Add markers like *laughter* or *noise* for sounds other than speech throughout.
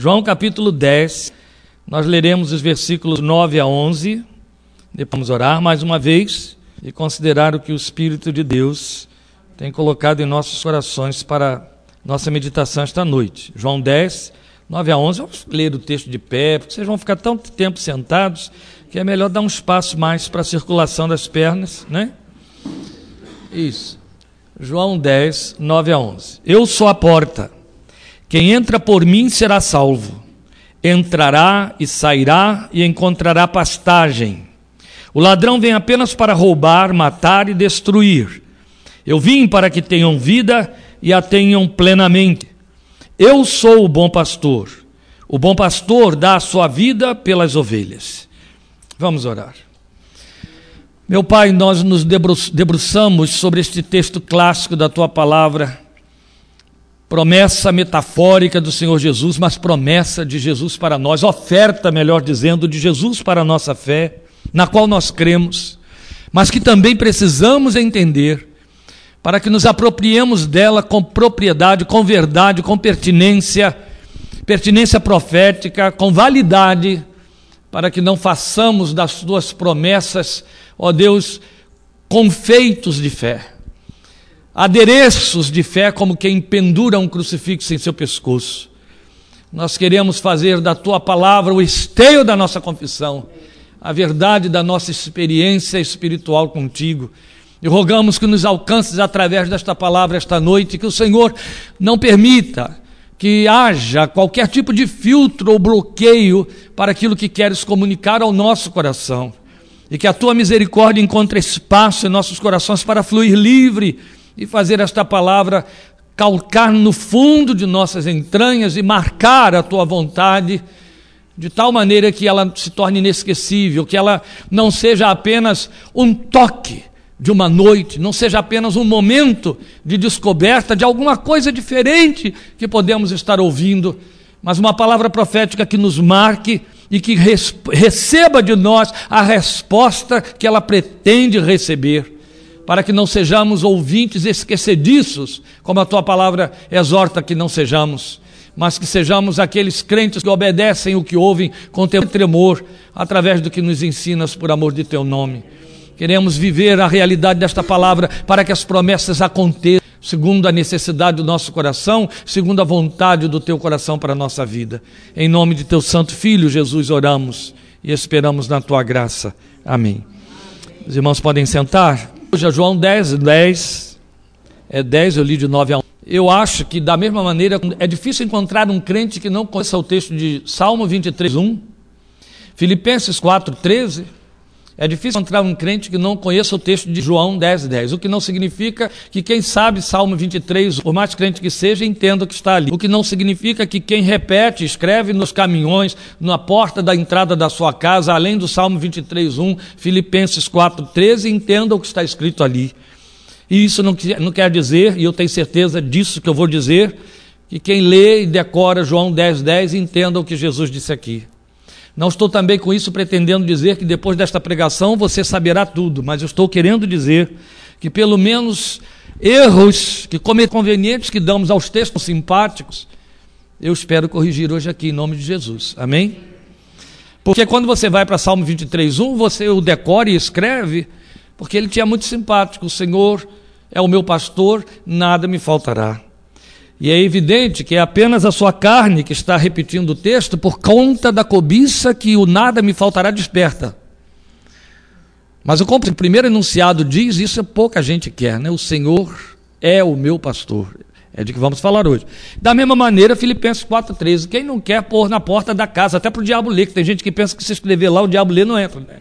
João capítulo 10, nós leremos os versículos 9 a 11. Depois vamos orar mais uma vez e considerar o que o Espírito de Deus tem colocado em nossos corações para nossa meditação esta noite. João 10, 9 a 11. Vamos ler o texto de pé, porque vocês vão ficar tanto tempo sentados que é melhor dar um espaço mais para a circulação das pernas, né? Isso. João 10, 9 a 11. Eu sou a porta. Quem entra por mim será salvo. Entrará e sairá e encontrará pastagem. O ladrão vem apenas para roubar, matar e destruir. Eu vim para que tenham vida e a tenham plenamente. Eu sou o bom pastor. O bom pastor dá a sua vida pelas ovelhas. Vamos orar. Meu Pai, nós nos debruçamos sobre este texto clássico da tua palavra, promessa metafórica do Senhor Jesus, mas promessa de Jesus para nós, oferta, melhor dizendo, de Jesus para a nossa fé, na qual nós cremos, mas que também precisamos entender para que nos apropriemos dela com propriedade, com verdade, com pertinência, pertinência profética, com validade, para que não façamos das tuas promessas ó Deus, confeitos de fé, adereços de fé, como quem pendura um crucifixo em seu pescoço. Nós queremos fazer da tua palavra o esteio da nossa confissão, a verdade da nossa experiência espiritual contigo. E rogamos que nos alcances através desta palavra esta noite, que o Senhor não permita que haja qualquer tipo de filtro ou bloqueio para aquilo que queres comunicar ao nosso coração e que a tua misericórdia encontre espaço em nossos corações para fluir livre e fazer esta palavra calcar no fundo de nossas entranhas e marcar a tua vontade de tal maneira que ela se torne inesquecível, que ela não seja apenas um toque de uma noite, não seja apenas um momento de descoberta de alguma coisa diferente que podemos estar ouvindo, mas uma palavra profética que nos marque e que receba de nós a resposta que ela pretende receber, para que não sejamos ouvintes esquecediços, como a tua palavra exorta que não sejamos, mas que sejamos aqueles crentes que obedecem o que ouvem com teu tremor, através do que nos ensinas por amor de teu nome. Queremos viver a realidade desta palavra para que as promessas aconteçam segundo a necessidade do nosso coração, segundo a vontade do teu coração para a nossa vida. Em nome de teu santo filho, Jesus, oramos e esperamos na tua graça. Amém. Os irmãos podem sentar. Hoje João 10, 10. É 10, eu li de 9 a 1. Eu acho que, da mesma maneira, é difícil encontrar um crente que não conheça o texto de Salmo 23, 1, Filipenses 4, 13 é difícil encontrar um crente que não conheça o texto de João 10, 10. O que não significa que quem sabe Salmo 23, por mais crente que seja, entenda o que está ali. O que não significa que quem repete, escreve nos caminhões, na porta da entrada da sua casa, além do Salmo 23, 1, Filipenses 4, 13, entenda o que está escrito ali. E isso não, não quer dizer, e eu tenho certeza disso que eu vou dizer, que quem lê e decora João 10, 10 entenda o que Jesus disse aqui. Não estou também com isso pretendendo dizer que depois desta pregação você saberá tudo, mas estou querendo dizer que pelo menos erros que convenientes que damos aos textos simpáticos, eu espero corrigir hoje aqui em nome de Jesus. Amém? Porque quando você vai para Salmo 23:1, você o decora e escreve, porque ele tinha muito simpático, o Senhor é o meu pastor, nada me faltará. E é evidente que é apenas a sua carne que está repetindo o texto por conta da cobiça que o nada me faltará desperta. Mas o primeiro enunciado diz, isso é pouca gente quer, né? O Senhor é o meu pastor. É de que vamos falar hoje. Da mesma maneira, Filipenses 4,13. Quem não quer pôr na porta da casa, até para o diabo ler, que tem gente que pensa que se escrever lá, o diabo ler não entra. Né?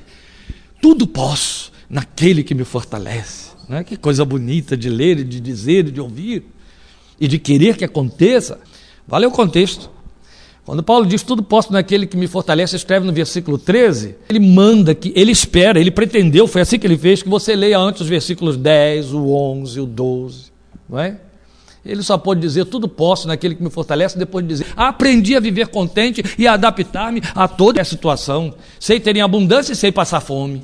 Tudo posso naquele que me fortalece. Né? Que coisa bonita de ler, de dizer, de ouvir e de querer que aconteça, vale o contexto. Quando Paulo diz tudo posso naquele que me fortalece, escreve no versículo 13, ele manda que, ele espera, ele pretendeu, foi assim que ele fez, que você leia antes os versículos 10, o 11, o 12, não é? Ele só pode dizer tudo posso naquele que me fortalece, depois de dizer aprendi a viver contente e a adaptar-me a toda a situação. Sei ter em abundância e sei passar fome.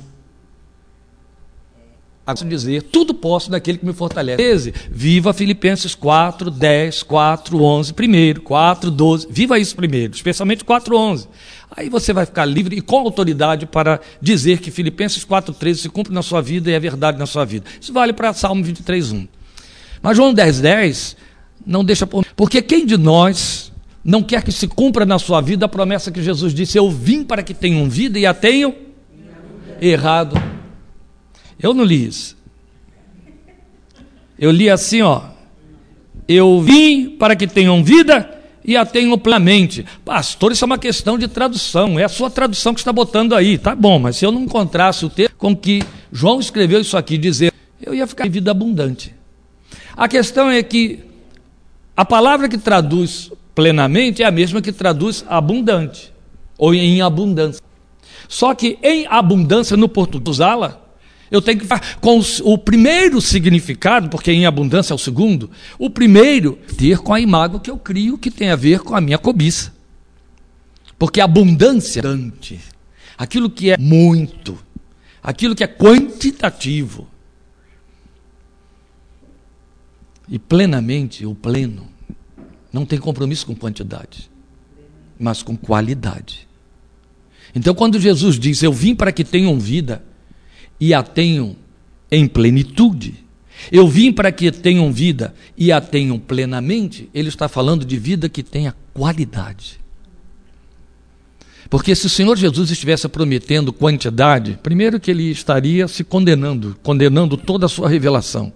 Agora dizer, tudo posso naquele que me fortalece. Viva Filipenses 4, 10, 4, 11 primeiro, 4, 12. Viva isso primeiro, especialmente 4, 11. Aí você vai ficar livre e com autoridade para dizer que Filipenses 4, 13 se cumpre na sua vida e é verdade na sua vida. Isso vale para Salmo 23, 1. Mas João 10, 10 não deixa por... Porque quem de nós não quer que se cumpra na sua vida a promessa que Jesus disse: Eu vim para que tenham vida e a tenham errado eu não li isso. Eu li assim, ó. Eu vim para que tenham vida e a tenham plenamente. Pastor, isso é uma questão de tradução. É a sua tradução que está botando aí. Tá bom, mas se eu não encontrasse o texto com que João escreveu isso aqui, dizer, eu ia ficar em vida abundante. A questão é que a palavra que traduz plenamente é a mesma que traduz abundante, ou em abundância. Só que em abundância, no português, usá-la eu tenho que com o primeiro significado, porque em abundância é o segundo, o primeiro, ter com a imagem que eu crio, que tem a ver com a minha cobiça. Porque abundância, aquilo que é muito, aquilo que é quantitativo, e plenamente, o pleno, não tem compromisso com quantidade, mas com qualidade. Então, quando Jesus diz: Eu vim para que tenham vida, e a tenham em plenitude. Eu vim para que tenham vida e a tenham plenamente. Ele está falando de vida que tenha qualidade. Porque se o Senhor Jesus estivesse prometendo quantidade, primeiro que ele estaria se condenando, condenando toda a sua revelação.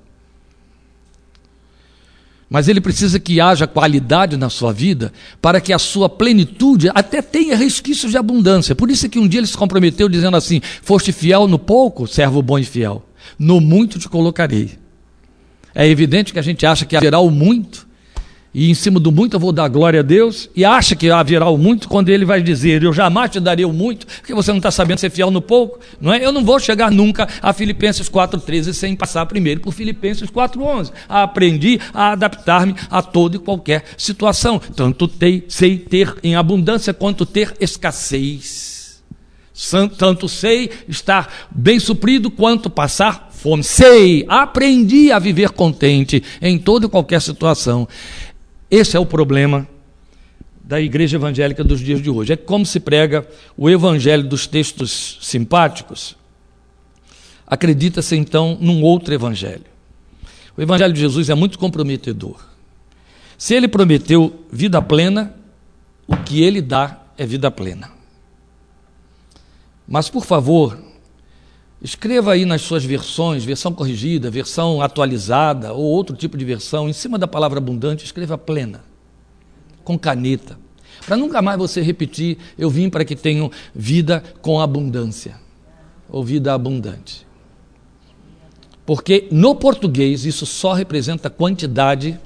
Mas ele precisa que haja qualidade na sua vida para que a sua plenitude até tenha resquícios de abundância. Por isso é que um dia ele se comprometeu dizendo assim: Foste fiel no pouco, servo bom e fiel. No muito te colocarei. É evidente que a gente acha que haverá o muito e em cima do muito eu vou dar glória a Deus, e acha que haverá o muito quando ele vai dizer, eu jamais te darei o muito, porque você não está sabendo ser fiel no pouco, não é? Eu não vou chegar nunca a Filipenses 4,13 sem passar primeiro por Filipenses 4,11. Aprendi a adaptar-me a toda e qualquer situação, tanto sei ter em abundância quanto ter escassez. Tanto sei estar bem suprido quanto passar fome. Sei, aprendi a viver contente em toda e qualquer situação. Esse é o problema da igreja evangélica dos dias de hoje. É como se prega o evangelho dos textos simpáticos. Acredita-se então num outro evangelho. O evangelho de Jesus é muito comprometedor. Se ele prometeu vida plena, o que ele dá é vida plena. Mas, por favor, escreva aí nas suas versões, versão corrigida, versão atualizada ou outro tipo de versão, em cima da palavra abundante, escreva plena, com caneta, para nunca mais você repetir: eu vim para que tenham vida com abundância, ou vida abundante. Porque no português isso só representa quantidade,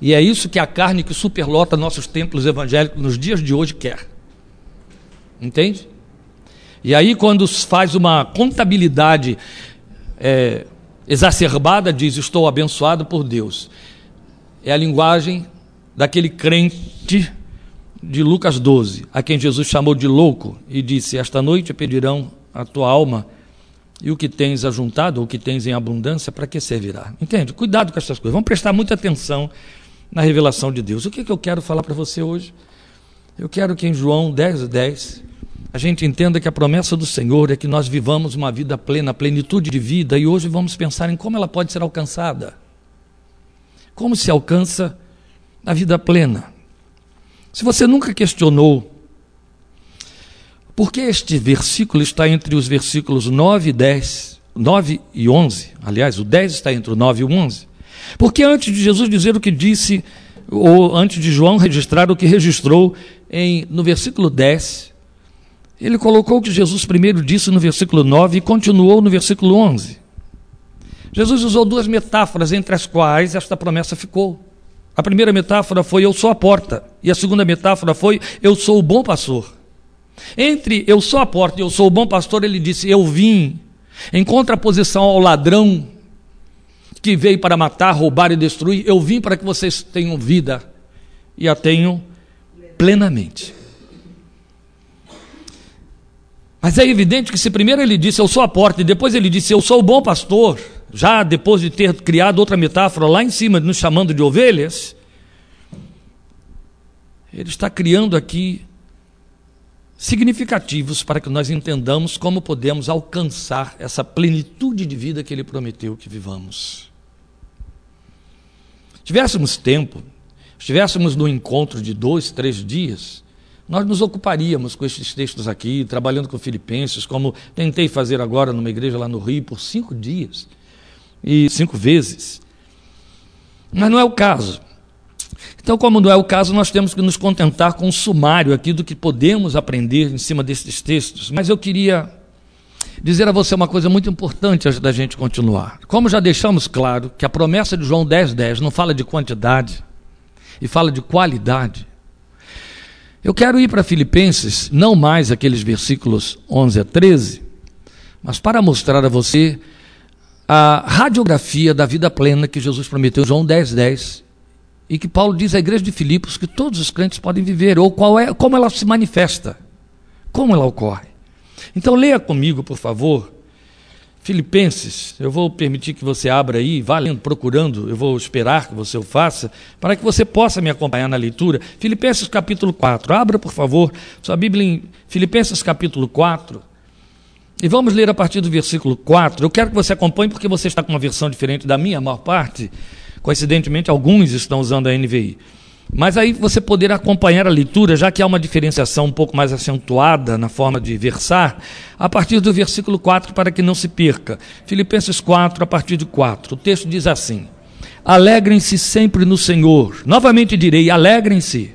e é isso que a carne que superlota nossos templos evangélicos nos dias de hoje quer. Entende? E aí, quando faz uma contabilidade é, exacerbada, diz: Estou abençoado por Deus. É a linguagem daquele crente de Lucas 12, a quem Jesus chamou de louco e disse: Esta noite pedirão a tua alma e o que tens ajuntado, ou o que tens em abundância, para que servirá? Entende? Cuidado com essas coisas. Vamos prestar muita atenção na revelação de Deus. O que, é que eu quero falar para você hoje? Eu quero que em João 10, 10, a gente entenda que a promessa do Senhor é que nós vivamos uma vida plena, plenitude de vida, e hoje vamos pensar em como ela pode ser alcançada. Como se alcança a vida plena? Se você nunca questionou por que este versículo está entre os versículos 9 e 10, 9 e 11, aliás, o 10 está entre o 9 e o 11, porque antes de Jesus dizer o que disse, ou antes de João registrar o que registrou em, no versículo 10, ele colocou o que Jesus primeiro disse no versículo 9 e continuou no versículo 11. Jesus usou duas metáforas entre as quais esta promessa ficou. A primeira metáfora foi eu sou a porta, e a segunda metáfora foi eu sou o bom pastor. Entre eu sou a porta e eu sou o bom pastor, ele disse: Eu vim, em contraposição ao ladrão que veio para matar, roubar e destruir, eu vim para que vocês tenham vida e a tenham plenamente. Mas é evidente que se primeiro ele disse eu sou a porta e depois ele disse eu sou o bom pastor, já depois de ter criado outra metáfora lá em cima, nos chamando de ovelhas, ele está criando aqui significativos para que nós entendamos como podemos alcançar essa plenitude de vida que ele prometeu que vivamos. Se tivéssemos tempo, estivéssemos no encontro de dois, três dias, nós nos ocuparíamos com esses textos aqui, trabalhando com filipenses, como tentei fazer agora numa igreja lá no Rio por cinco dias e cinco vezes. Mas não é o caso. Então, como não é o caso, nós temos que nos contentar com um sumário aqui do que podemos aprender em cima desses textos. Mas eu queria dizer a você uma coisa muito importante antes da gente continuar. Como já deixamos claro que a promessa de João 10,10 10 não fala de quantidade e fala de qualidade, eu quero ir para Filipenses, não mais aqueles versículos 11 a 13, mas para mostrar a você a radiografia da vida plena que Jesus prometeu João 10, 10, e que Paulo diz à igreja de Filipos que todos os crentes podem viver, ou qual é, como ela se manifesta, como ela ocorre. Então leia comigo, por favor, Filipenses, eu vou permitir que você abra aí, vá lendo, procurando, eu vou esperar que você o faça, para que você possa me acompanhar na leitura. Filipenses capítulo 4, abra por favor sua Bíblia em Filipenses capítulo 4, e vamos ler a partir do versículo 4. Eu quero que você acompanhe, porque você está com uma versão diferente da minha, a maior parte. Coincidentemente, alguns estão usando a NVI. Mas aí você poder acompanhar a leitura, já que há uma diferenciação um pouco mais acentuada na forma de versar, a partir do versículo 4, para que não se perca. Filipenses 4, a partir de 4. O texto diz assim: Alegrem-se sempre no Senhor. Novamente direi: alegrem-se.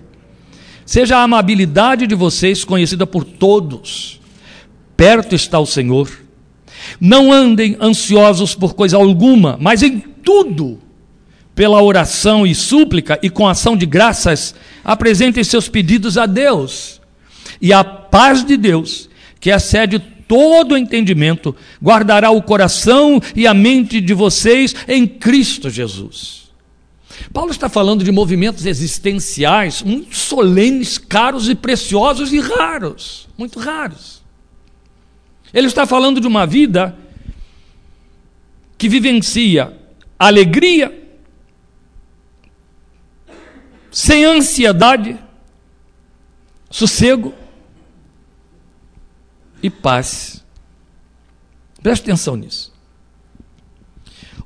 Seja a amabilidade de vocês conhecida por todos. Perto está o Senhor. Não andem ansiosos por coisa alguma, mas em tudo pela oração e súplica e com ação de graças, apresentem seus pedidos a Deus. E a paz de Deus, que excede todo o entendimento, guardará o coração e a mente de vocês em Cristo Jesus. Paulo está falando de movimentos existenciais muito solenes, caros e preciosos e raros, muito raros. Ele está falando de uma vida que vivencia alegria, sem ansiedade, sossego e paz. Preste atenção nisso.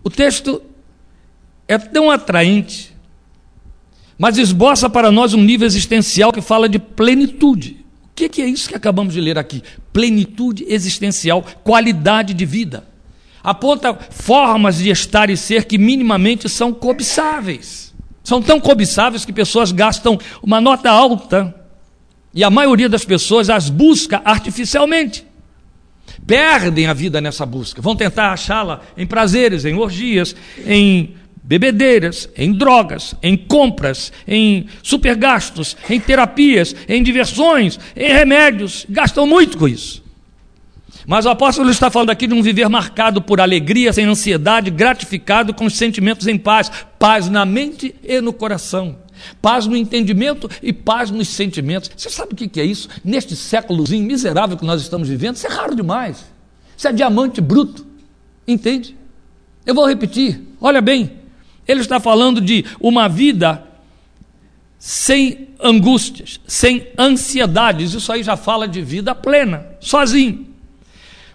O texto é tão atraente, mas esboça para nós um nível existencial que fala de plenitude. O que é isso que acabamos de ler aqui? Plenitude existencial, qualidade de vida. Aponta formas de estar e ser que minimamente são cobiçáveis. São tão cobiçáveis que pessoas gastam uma nota alta e a maioria das pessoas as busca artificialmente. Perdem a vida nessa busca, vão tentar achá-la em prazeres, em orgias, em bebedeiras, em drogas, em compras, em supergastos, em terapias, em diversões, em remédios. Gastam muito com isso. Mas o apóstolo está falando aqui de um viver marcado por alegria, sem ansiedade, gratificado com os sentimentos em paz, paz na mente e no coração. Paz no entendimento e paz nos sentimentos. Você sabe o que é isso? Neste séculozinho miserável que nós estamos vivendo, isso é raro demais. Isso é diamante bruto. Entende? Eu vou repetir. Olha bem. Ele está falando de uma vida sem angústias, sem ansiedades. Isso aí já fala de vida plena, sozinho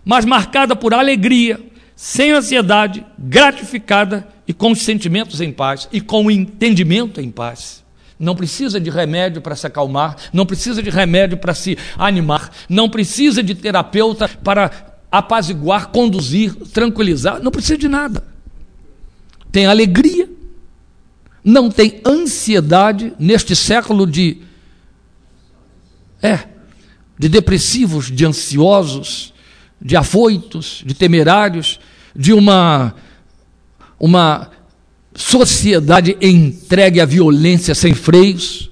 mas marcada por alegria, sem ansiedade, gratificada e com os sentimentos em paz e com o entendimento em paz. Não precisa de remédio para se acalmar, não precisa de remédio para se animar, não precisa de terapeuta para apaziguar, conduzir, tranquilizar, não precisa de nada. Tem alegria, não tem ansiedade neste século de é, de depressivos, de ansiosos, de afoitos, de temerários, de uma, uma sociedade entregue à violência sem freios,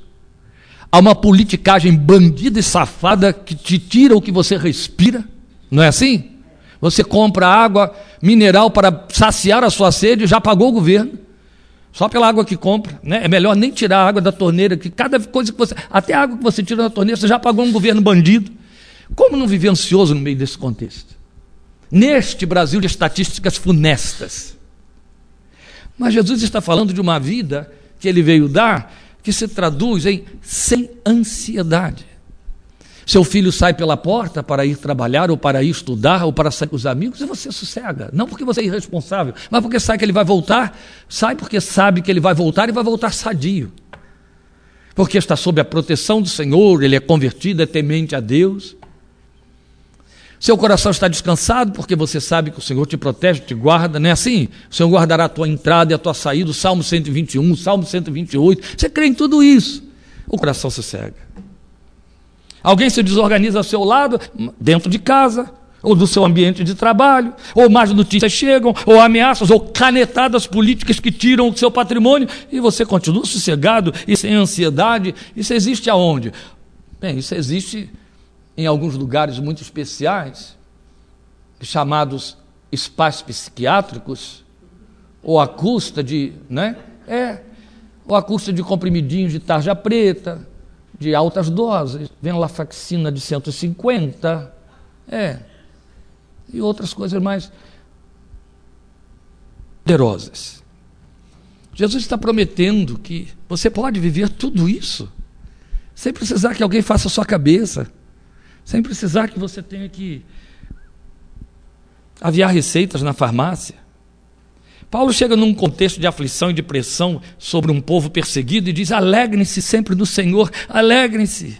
a uma politicagem bandida e safada que te tira o que você respira, não é assim? Você compra água mineral para saciar a sua sede, já pagou o governo, só pela água que compra, né? É melhor nem tirar a água da torneira, que cada coisa que você, até a água que você tira da torneira, você já pagou um governo bandido. Como não viver ansioso no meio desse contexto? Neste Brasil de estatísticas funestas. Mas Jesus está falando de uma vida que ele veio dar que se traduz em sem ansiedade. Seu filho sai pela porta para ir trabalhar, ou para ir estudar, ou para sair com os amigos, e você sossega. Não porque você é irresponsável, mas porque sabe que ele vai voltar, sai porque sabe que ele vai voltar e vai voltar sadio. Porque está sob a proteção do Senhor, ele é convertido, é temente a Deus. Seu coração está descansado porque você sabe que o Senhor te protege, te guarda, não é assim? O Senhor guardará a tua entrada e a tua saída, o Salmo 121, o Salmo 128. Você crê em tudo isso. O coração se cega. Alguém se desorganiza ao seu lado, dentro de casa, ou do seu ambiente de trabalho, ou mais notícias chegam, ou ameaças, ou canetadas políticas que tiram o seu patrimônio, e você continua sossegado e sem ansiedade. Isso existe aonde? Bem, isso existe em alguns lugares muito especiais, chamados espaços psiquiátricos, ou a custa de, né? É, ou a custa de comprimidinhos de tarja preta, de altas doses, venlafaxina de 150, é, e outras coisas mais poderosas. Jesus está prometendo que você pode viver tudo isso sem precisar que alguém faça a sua cabeça, sem precisar que você tenha que aviar receitas na farmácia. Paulo chega num contexto de aflição e de pressão sobre um povo perseguido e diz: alegrem-se sempre do Senhor, alegrem-se.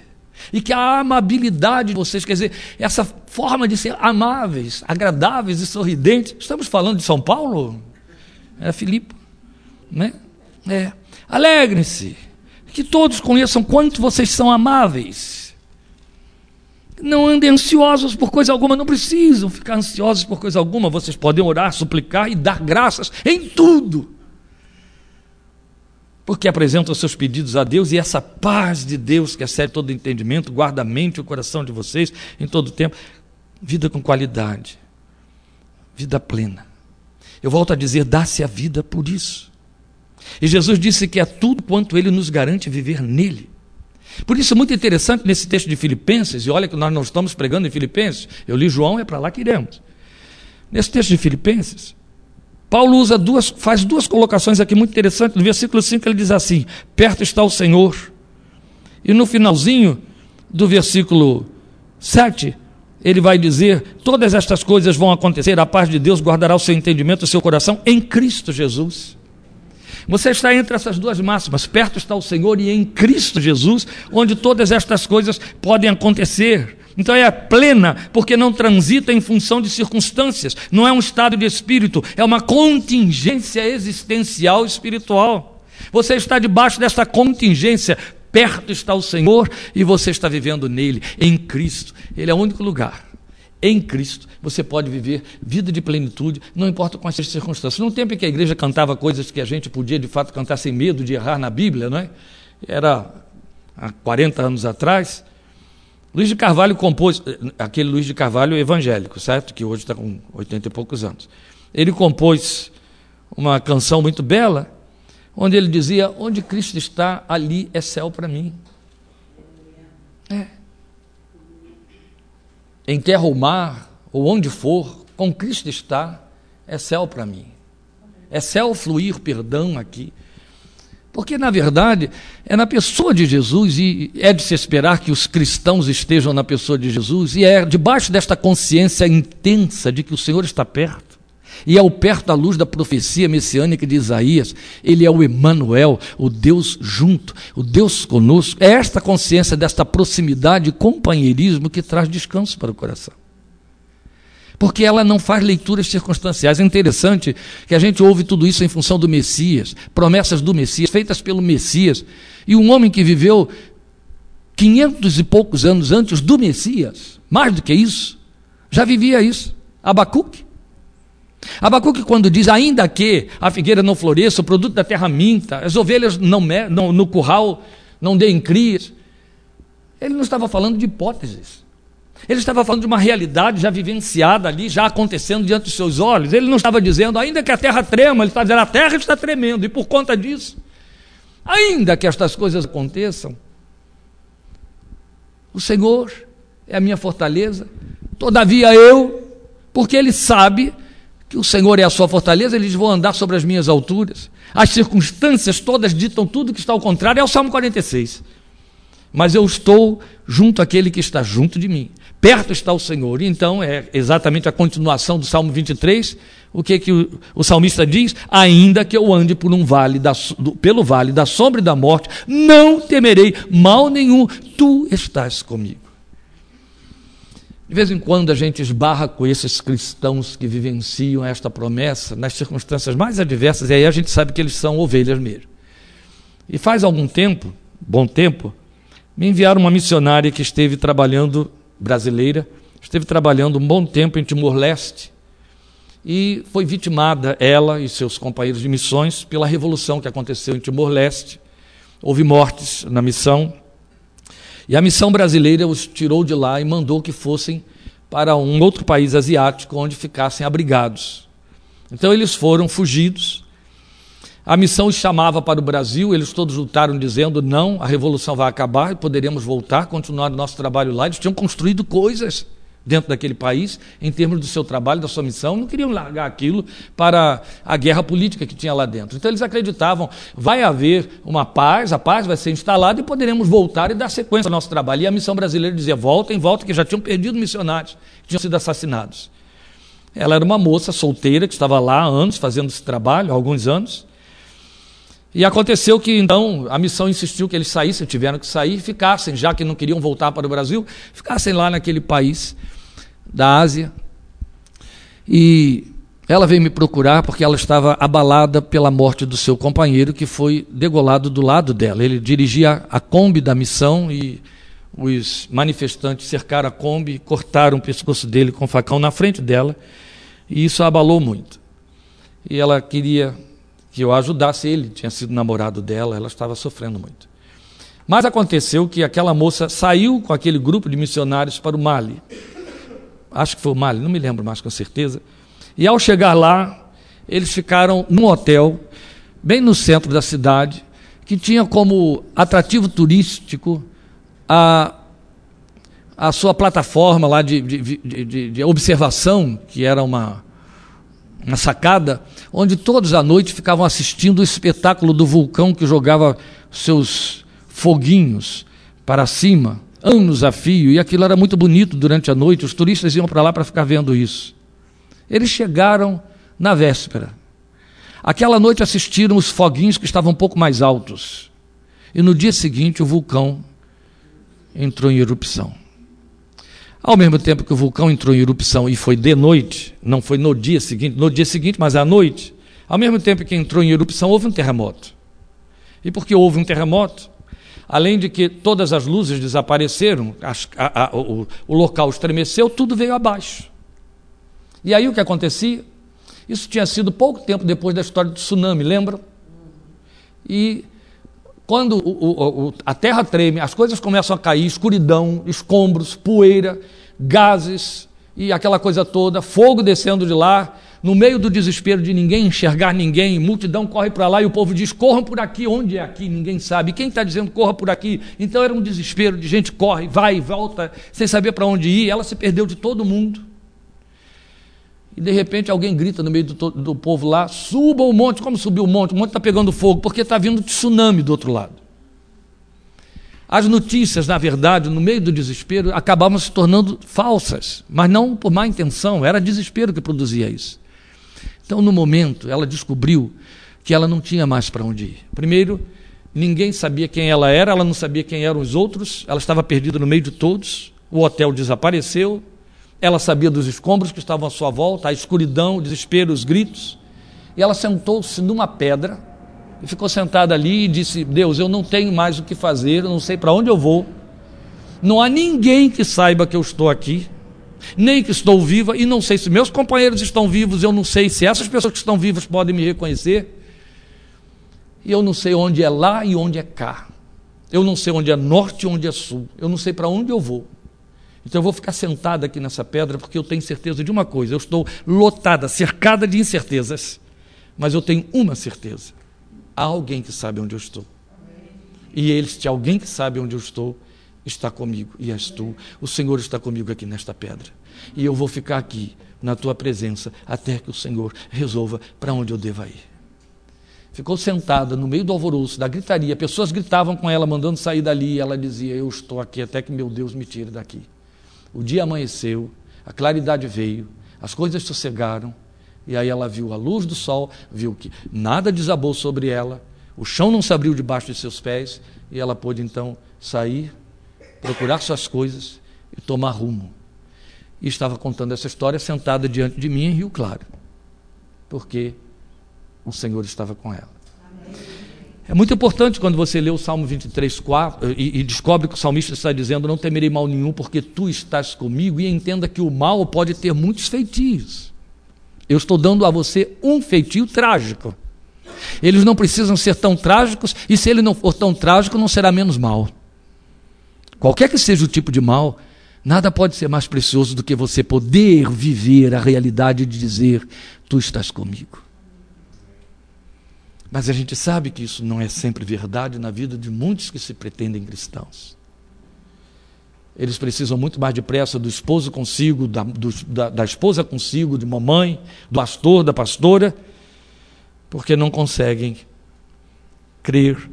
E que a amabilidade de vocês, quer dizer, essa forma de ser amáveis, agradáveis e sorridentes. Estamos falando de São Paulo? É Filipe, né? É. Alegrem-se. Que todos conheçam quanto vocês são amáveis. Não andem ansiosos por coisa alguma, não precisam ficar ansiosos por coisa alguma. Vocês podem orar, suplicar e dar graças em tudo. Porque apresentam seus pedidos a Deus e essa paz de Deus, que excede todo entendimento, guarda a mente e o coração de vocês em todo o tempo. Vida com qualidade, vida plena. Eu volto a dizer: dá-se a vida por isso. E Jesus disse que é tudo quanto Ele nos garante viver nele. Por isso é muito interessante nesse texto de Filipenses, e olha que nós não estamos pregando em Filipenses, eu li João, é para lá que iremos. Nesse texto de Filipenses, Paulo usa duas, faz duas colocações aqui muito interessantes. No versículo 5 ele diz assim: Perto está o Senhor. E no finalzinho do versículo 7, ele vai dizer: Todas estas coisas vão acontecer, a paz de Deus guardará o seu entendimento o seu coração em Cristo Jesus. Você está entre essas duas máximas, perto está o Senhor e em Cristo Jesus, onde todas estas coisas podem acontecer. Então é plena, porque não transita em função de circunstâncias, não é um estado de espírito, é uma contingência existencial espiritual. Você está debaixo dessa contingência, perto está o Senhor e você está vivendo nele, em Cristo. Ele é o único lugar em Cristo, você pode viver vida de plenitude, não importa quais as circunstâncias. Num tempo em que a igreja cantava coisas que a gente podia de fato cantar sem medo de errar na Bíblia, não é? Era há 40 anos atrás. Luiz de Carvalho compôs, aquele Luiz de Carvalho evangélico, certo? Que hoje está com 80 e poucos anos. Ele compôs uma canção muito bela, onde ele dizia: Onde Cristo está, ali é céu para mim. É em terra ou mar, ou onde for, com Cristo está, é céu para mim. É céu fluir perdão aqui. Porque, na verdade, é na pessoa de Jesus, e é de se esperar que os cristãos estejam na pessoa de Jesus, e é debaixo desta consciência intensa de que o Senhor está perto, e ao perto da luz da profecia messiânica de Isaías, ele é o Emanuel, o Deus junto, o Deus conosco. É esta consciência desta proximidade e companheirismo que traz descanso para o coração. Porque ela não faz leituras circunstanciais. É interessante que a gente ouve tudo isso em função do Messias, promessas do Messias, feitas pelo Messias. E um homem que viveu quinhentos e poucos anos antes do Messias, mais do que isso, já vivia isso. Abacuque Abacuque, quando diz, ainda que a figueira não floresça, o produto da terra minta, as ovelhas não, não, no curral não deem crias, ele não estava falando de hipóteses. Ele estava falando de uma realidade já vivenciada ali, já acontecendo diante dos seus olhos. Ele não estava dizendo, ainda que a terra trema, ele está dizendo, a terra está tremendo, e por conta disso, ainda que estas coisas aconteçam, o Senhor é a minha fortaleza. Todavia eu, porque ele sabe que o Senhor é a sua fortaleza, eles vão andar sobre as minhas alturas. As circunstâncias todas ditam tudo que está ao contrário, é o Salmo 46. Mas eu estou junto àquele que está junto de mim. Perto está o Senhor. Então é exatamente a continuação do Salmo 23. O que, que o, o salmista diz? Ainda que eu ande por um vale da, do, pelo vale da sombra e da morte, não temerei mal nenhum, tu estás comigo. De vez em quando a gente esbarra com esses cristãos que vivenciam esta promessa nas circunstâncias mais adversas, e aí a gente sabe que eles são ovelhas mesmo. E faz algum tempo, bom tempo, me enviaram uma missionária que esteve trabalhando, brasileira, esteve trabalhando um bom tempo em Timor-Leste, e foi vitimada, ela e seus companheiros de missões, pela revolução que aconteceu em Timor-Leste. Houve mortes na missão, e a missão brasileira os tirou de lá e mandou que fossem para um outro país asiático onde ficassem abrigados. Então eles foram fugidos. A missão os chamava para o Brasil, eles todos lutaram dizendo: não, a revolução vai acabar e poderemos voltar, continuar o nosso trabalho lá. Eles tinham construído coisas dentro daquele país, em termos do seu trabalho, da sua missão, não queriam largar aquilo para a guerra política que tinha lá dentro. Então eles acreditavam, vai haver uma paz, a paz vai ser instalada e poderemos voltar e dar sequência ao nosso trabalho. E a missão brasileira dizia, voltem, voltem, que já tinham perdido missionários, que tinham sido assassinados. Ela era uma moça solteira que estava lá há anos, fazendo esse trabalho, há alguns anos, e aconteceu que então a missão insistiu que eles saíssem, tiveram que sair, ficassem, já que não queriam voltar para o Brasil, ficassem lá naquele país da Ásia. E ela veio me procurar porque ela estava abalada pela morte do seu companheiro, que foi degolado do lado dela. Ele dirigia a Kombi da missão e os manifestantes cercaram a Kombi, cortaram o pescoço dele com um facão na frente dela, e isso abalou muito. E ela queria que eu ajudasse ele, tinha sido namorado dela, ela estava sofrendo muito. Mas aconteceu que aquela moça saiu com aquele grupo de missionários para o Mali acho que foi o Mali, não me lembro mais com certeza. E ao chegar lá, eles ficaram num hotel, bem no centro da cidade, que tinha como atrativo turístico a, a sua plataforma lá de, de, de, de observação, que era uma, uma sacada, onde todos à noite ficavam assistindo o espetáculo do vulcão que jogava seus foguinhos para cima anos a fio, e aquilo era muito bonito durante a noite, os turistas iam para lá para ficar vendo isso. Eles chegaram na véspera. Aquela noite assistiram os foguinhos que estavam um pouco mais altos. E no dia seguinte o vulcão entrou em erupção. Ao mesmo tempo que o vulcão entrou em erupção e foi de noite, não foi no dia seguinte, no dia seguinte, mas à noite, ao mesmo tempo que entrou em erupção, houve um terremoto. E porque houve um terremoto, Além de que todas as luzes desapareceram, as, a, a, o, o local estremeceu, tudo veio abaixo. E aí o que acontecia? Isso tinha sido pouco tempo depois da história do tsunami, lembram? E quando o, o, a terra treme, as coisas começam a cair, escuridão, escombros, poeira, gases e aquela coisa toda, fogo descendo de lá, no meio do desespero de ninguém enxergar ninguém, multidão corre para lá e o povo diz: corram por aqui, onde é aqui? Ninguém sabe. Quem está dizendo corra por aqui? Então era um desespero de gente corre, vai volta, sem saber para onde ir. Ela se perdeu de todo mundo. E de repente alguém grita no meio do, do povo lá: suba o monte. Como subiu o monte? O monte está pegando fogo, porque está vindo tsunami do outro lado. As notícias, na verdade, no meio do desespero, acabavam se tornando falsas, mas não por má intenção, era desespero que produzia isso. Então, no momento, ela descobriu que ela não tinha mais para onde ir. Primeiro, ninguém sabia quem ela era, ela não sabia quem eram os outros, ela estava perdida no meio de todos, o hotel desapareceu, ela sabia dos escombros que estavam à sua volta, a escuridão, o desespero, os gritos, e ela sentou-se numa pedra e ficou sentada ali e disse: Deus, eu não tenho mais o que fazer, eu não sei para onde eu vou, não há ninguém que saiba que eu estou aqui nem que estou viva, e não sei se meus companheiros estão vivos, eu não sei se essas pessoas que estão vivas podem me reconhecer. E eu não sei onde é lá e onde é cá. Eu não sei onde é norte e onde é sul. Eu não sei para onde eu vou. Então eu vou ficar sentada aqui nessa pedra porque eu tenho certeza de uma coisa: eu estou lotada, cercada de incertezas. Mas eu tenho uma certeza: há alguém que sabe onde eu estou. E se alguém que sabe onde eu estou, está comigo e és tu. O Senhor está comigo aqui nesta pedra. E eu vou ficar aqui na tua presença até que o Senhor resolva para onde eu deva ir. Ficou sentada no meio do alvoroço, da gritaria. Pessoas gritavam com ela, mandando sair dali. E ela dizia: Eu estou aqui até que meu Deus me tire daqui. O dia amanheceu, a claridade veio, as coisas sossegaram. E aí ela viu a luz do sol, viu que nada desabou sobre ela, o chão não se abriu debaixo de seus pés. E ela pôde então sair, procurar suas coisas e tomar rumo. E estava contando essa história sentada diante de mim em Rio Claro. Porque o Senhor estava com ela. É muito importante quando você lê o Salmo 23, 4 e, e descobre que o salmista está dizendo: Não temerei mal nenhum, porque tu estás comigo, e entenda que o mal pode ter muitos feitios. Eu estou dando a você um feitio trágico. Eles não precisam ser tão trágicos, e se ele não for tão trágico, não será menos mal. Qualquer que seja o tipo de mal, nada pode ser mais precioso do que você poder viver a realidade de dizer: Tu estás comigo. Mas a gente sabe que isso não é sempre verdade na vida de muitos que se pretendem cristãos. Eles precisam muito mais depressa do esposo consigo, da, do, da, da esposa consigo, de mamãe, do pastor, da pastora, porque não conseguem crer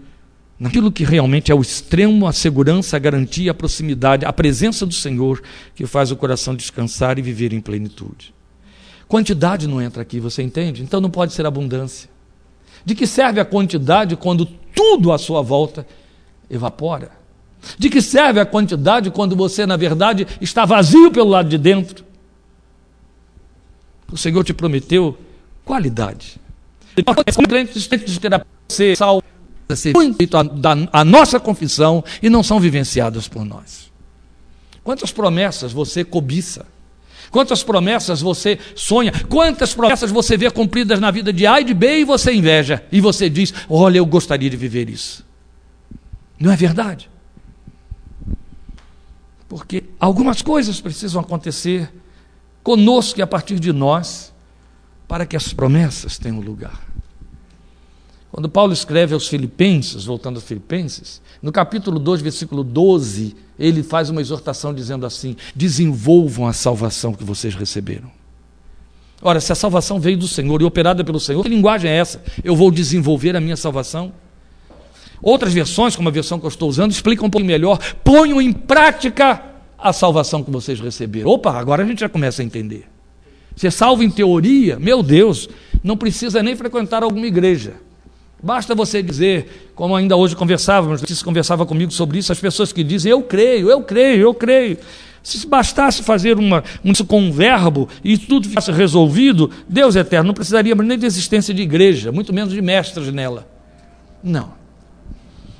naquilo que realmente é o extremo, a segurança, a garantia, a proximidade, a presença do Senhor que faz o coração descansar e viver em plenitude. Quantidade não entra aqui, você entende? Então não pode ser abundância. De que serve a quantidade quando tudo à sua volta evapora? De que serve a quantidade quando você, na verdade, está vazio pelo lado de dentro? O Senhor te prometeu qualidade. Ser salvo, a, a nossa confissão e não são vivenciadas por nós. Quantas promessas você cobiça? Quantas promessas você sonha? Quantas promessas você vê cumpridas na vida de A e de B e você inveja? E você diz: Olha, eu gostaria de viver isso. Não é verdade? Porque algumas coisas precisam acontecer conosco e a partir de nós para que as promessas tenham lugar. Quando Paulo escreve aos Filipenses, voltando aos Filipenses, no capítulo 2, versículo 12, ele faz uma exortação dizendo assim: desenvolvam a salvação que vocês receberam. Ora, se a salvação veio do Senhor e operada pelo Senhor, que linguagem é essa? Eu vou desenvolver a minha salvação? Outras versões, como a versão que eu estou usando, explicam um pouco melhor. Ponham em prática a salvação que vocês receberam. Opa, agora a gente já começa a entender. Ser salvo em teoria, meu Deus, não precisa nem frequentar alguma igreja. Basta você dizer, como ainda hoje conversávamos, você conversava comigo sobre isso, as pessoas que dizem eu creio, eu creio, eu creio. Se bastasse fazer uma, um, com um verbo e tudo fosse resolvido, Deus eterno não precisaria nem de existência de igreja, muito menos de mestres nela. Não.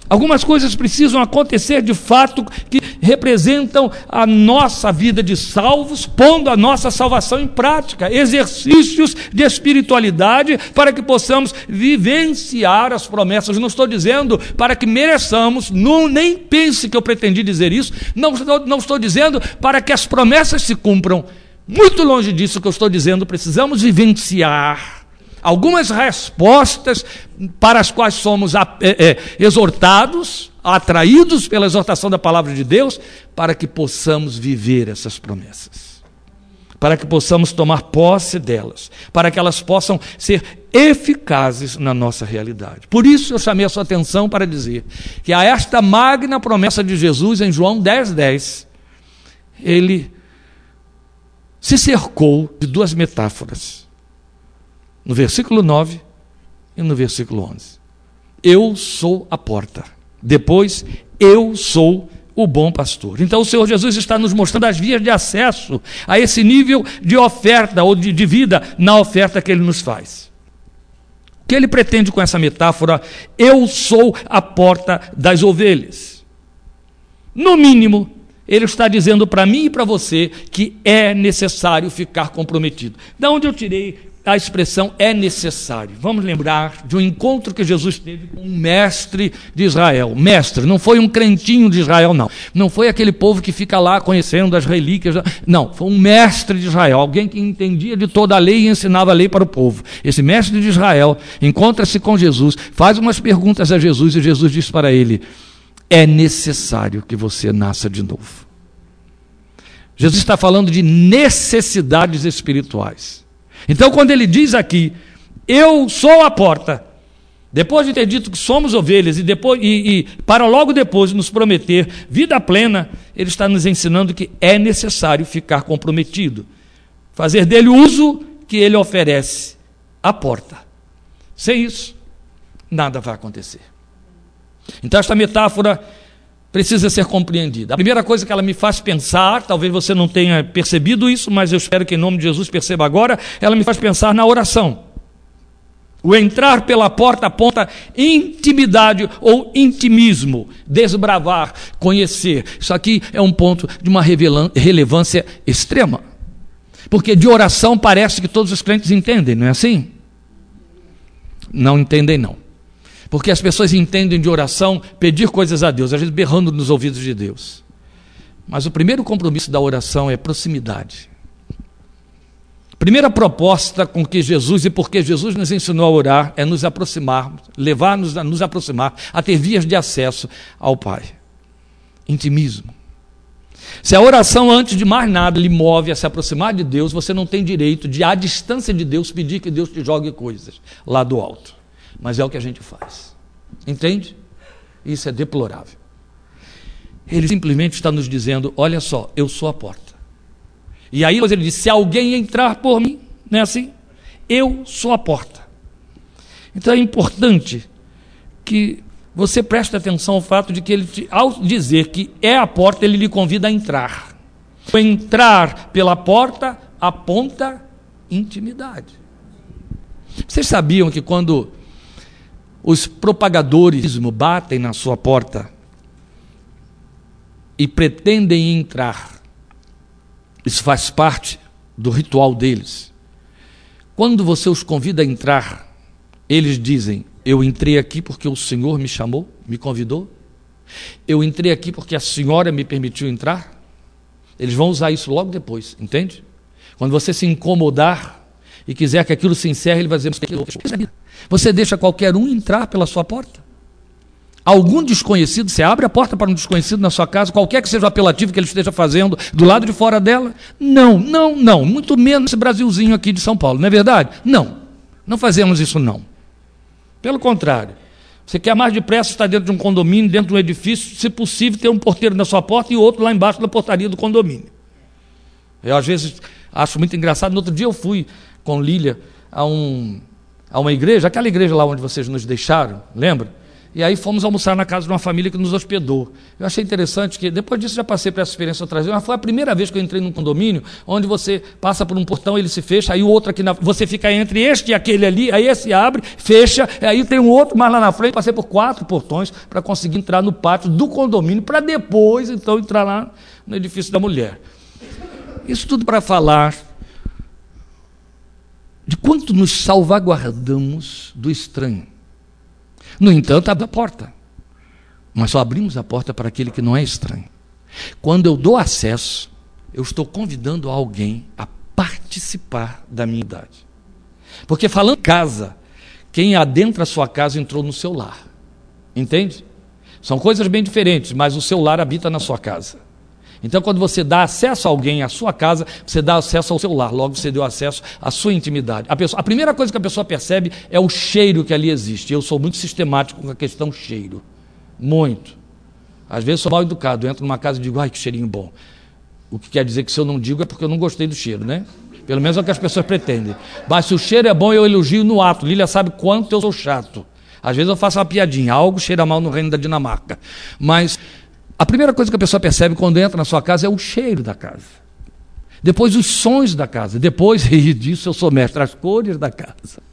Algumas coisas precisam acontecer de fato que representam a nossa vida de salvos, pondo a nossa salvação em prática, exercícios de espiritualidade para que possamos vivenciar as promessas. Não estou dizendo para que mereçamos, não, nem pense que eu pretendi dizer isso, não, não estou dizendo para que as promessas se cumpram. Muito longe disso que eu estou dizendo, precisamos vivenciar algumas respostas para as quais somos é, é, exortados, atraídos pela exortação da palavra de Deus, para que possamos viver essas promessas, para que possamos tomar posse delas, para que elas possam ser eficazes na nossa realidade. Por isso eu chamei a sua atenção para dizer que a esta magna promessa de Jesus em João 10, 10, ele se cercou de duas metáforas no versículo 9 e no versículo 11. Eu sou a porta. Depois, eu sou o bom pastor. Então, o Senhor Jesus está nos mostrando as vias de acesso a esse nível de oferta ou de, de vida na oferta que ele nos faz. O que ele pretende com essa metáfora? Eu sou a porta das ovelhas. No mínimo, ele está dizendo para mim e para você que é necessário ficar comprometido. Da onde eu tirei a expressão é necessário. Vamos lembrar de um encontro que Jesus teve com um mestre de Israel. Mestre, não foi um crentinho de Israel, não. Não foi aquele povo que fica lá conhecendo as relíquias. Não, foi um mestre de Israel, alguém que entendia de toda a lei e ensinava a lei para o povo. Esse mestre de Israel encontra-se com Jesus, faz umas perguntas a Jesus e Jesus diz para ele: é necessário que você nasça de novo. Jesus está falando de necessidades espirituais. Então, quando ele diz aqui, eu sou a porta, depois de ter dito que somos ovelhas e, depois, e, e para logo depois nos prometer vida plena, ele está nos ensinando que é necessário ficar comprometido, fazer dele o uso que ele oferece, a porta. Sem isso, nada vai acontecer. Então, esta metáfora precisa ser compreendida. A primeira coisa que ela me faz pensar, talvez você não tenha percebido isso, mas eu espero que em nome de Jesus perceba agora, ela me faz pensar na oração. O entrar pela porta aponta intimidade ou intimismo, desbravar, conhecer. Isso aqui é um ponto de uma relevância extrema. Porque de oração parece que todos os crentes entendem, não é assim? Não entendem, não. Porque as pessoas entendem de oração pedir coisas a Deus, às vezes berrando nos ouvidos de Deus. Mas o primeiro compromisso da oração é proximidade. Primeira proposta com que Jesus e porque Jesus nos ensinou a orar é nos aproximar, levar-nos a nos aproximar, a ter vias de acesso ao Pai. Intimismo. Se a oração, antes de mais nada, lhe move a se aproximar de Deus, você não tem direito de, à distância de Deus, pedir que Deus te jogue coisas lá do alto mas é o que a gente faz. Entende? Isso é deplorável. Ele simplesmente está nos dizendo: olha só, eu sou a porta. E aí ele diz: se alguém entrar por mim, não é assim? Eu sou a porta. Então é importante que você preste atenção ao fato de que ele, ao dizer que é a porta, ele lhe convida a entrar. Entrar pela porta aponta intimidade. Vocês sabiam que quando os propagadores batem na sua porta e pretendem entrar. Isso faz parte do ritual deles. Quando você os convida a entrar, eles dizem: Eu entrei aqui porque o Senhor me chamou, me convidou. Eu entrei aqui porque a senhora me permitiu entrar. Eles vão usar isso logo depois, entende? Quando você se incomodar e quiser que aquilo se encerre, ele vai dizer: você deixa qualquer um entrar pela sua porta? Algum desconhecido, você abre a porta para um desconhecido na sua casa, qualquer que seja o apelativo que ele esteja fazendo, do lado de fora dela? Não, não, não. Muito menos esse Brasilzinho aqui de São Paulo, não é verdade? Não. Não fazemos isso, não. Pelo contrário. Você quer mais depressa estar dentro de um condomínio, dentro de um edifício, se possível, ter um porteiro na sua porta e outro lá embaixo da portaria do condomínio. Eu, às vezes, acho muito engraçado. No outro dia eu fui com Lília a um a uma igreja, aquela igreja lá onde vocês nos deixaram, lembra? E aí fomos almoçar na casa de uma família que nos hospedou. Eu achei interessante que, depois disso, já passei por essa experiência outras vezes, mas foi a primeira vez que eu entrei num condomínio onde você passa por um portão, ele se fecha, aí o outro aqui, na, você fica entre este e aquele ali, aí esse abre, fecha, aí tem um outro mais lá na frente. Passei por quatro portões para conseguir entrar no pátio do condomínio, para depois, então, entrar lá no edifício da mulher. Isso tudo para falar de quanto nos salvaguardamos do estranho. No entanto, abre a porta. Mas só abrimos a porta para aquele que não é estranho. Quando eu dou acesso, eu estou convidando alguém a participar da minha idade. Porque falando casa, quem adentra a sua casa entrou no seu lar. Entende? São coisas bem diferentes, mas o seu lar habita na sua casa. Então, quando você dá acesso a alguém à sua casa, você dá acesso ao seu lar, logo você deu acesso à sua intimidade. A, pessoa, a primeira coisa que a pessoa percebe é o cheiro que ali existe. Eu sou muito sistemático com a questão cheiro. Muito. Às vezes sou mal educado, entro numa casa e digo, ai, que cheirinho bom. O que quer dizer que se eu não digo é porque eu não gostei do cheiro, né? Pelo menos é o que as pessoas pretendem. Mas se o cheiro é bom, eu elogio no ato. Lília sabe quanto eu sou chato. Às vezes eu faço uma piadinha, algo cheira mal no reino da Dinamarca. Mas a primeira coisa que a pessoa percebe quando entra na sua casa é o cheiro da casa. Depois os sons da casa. Depois, *laughs* e disso eu sou mestre, as cores da casa.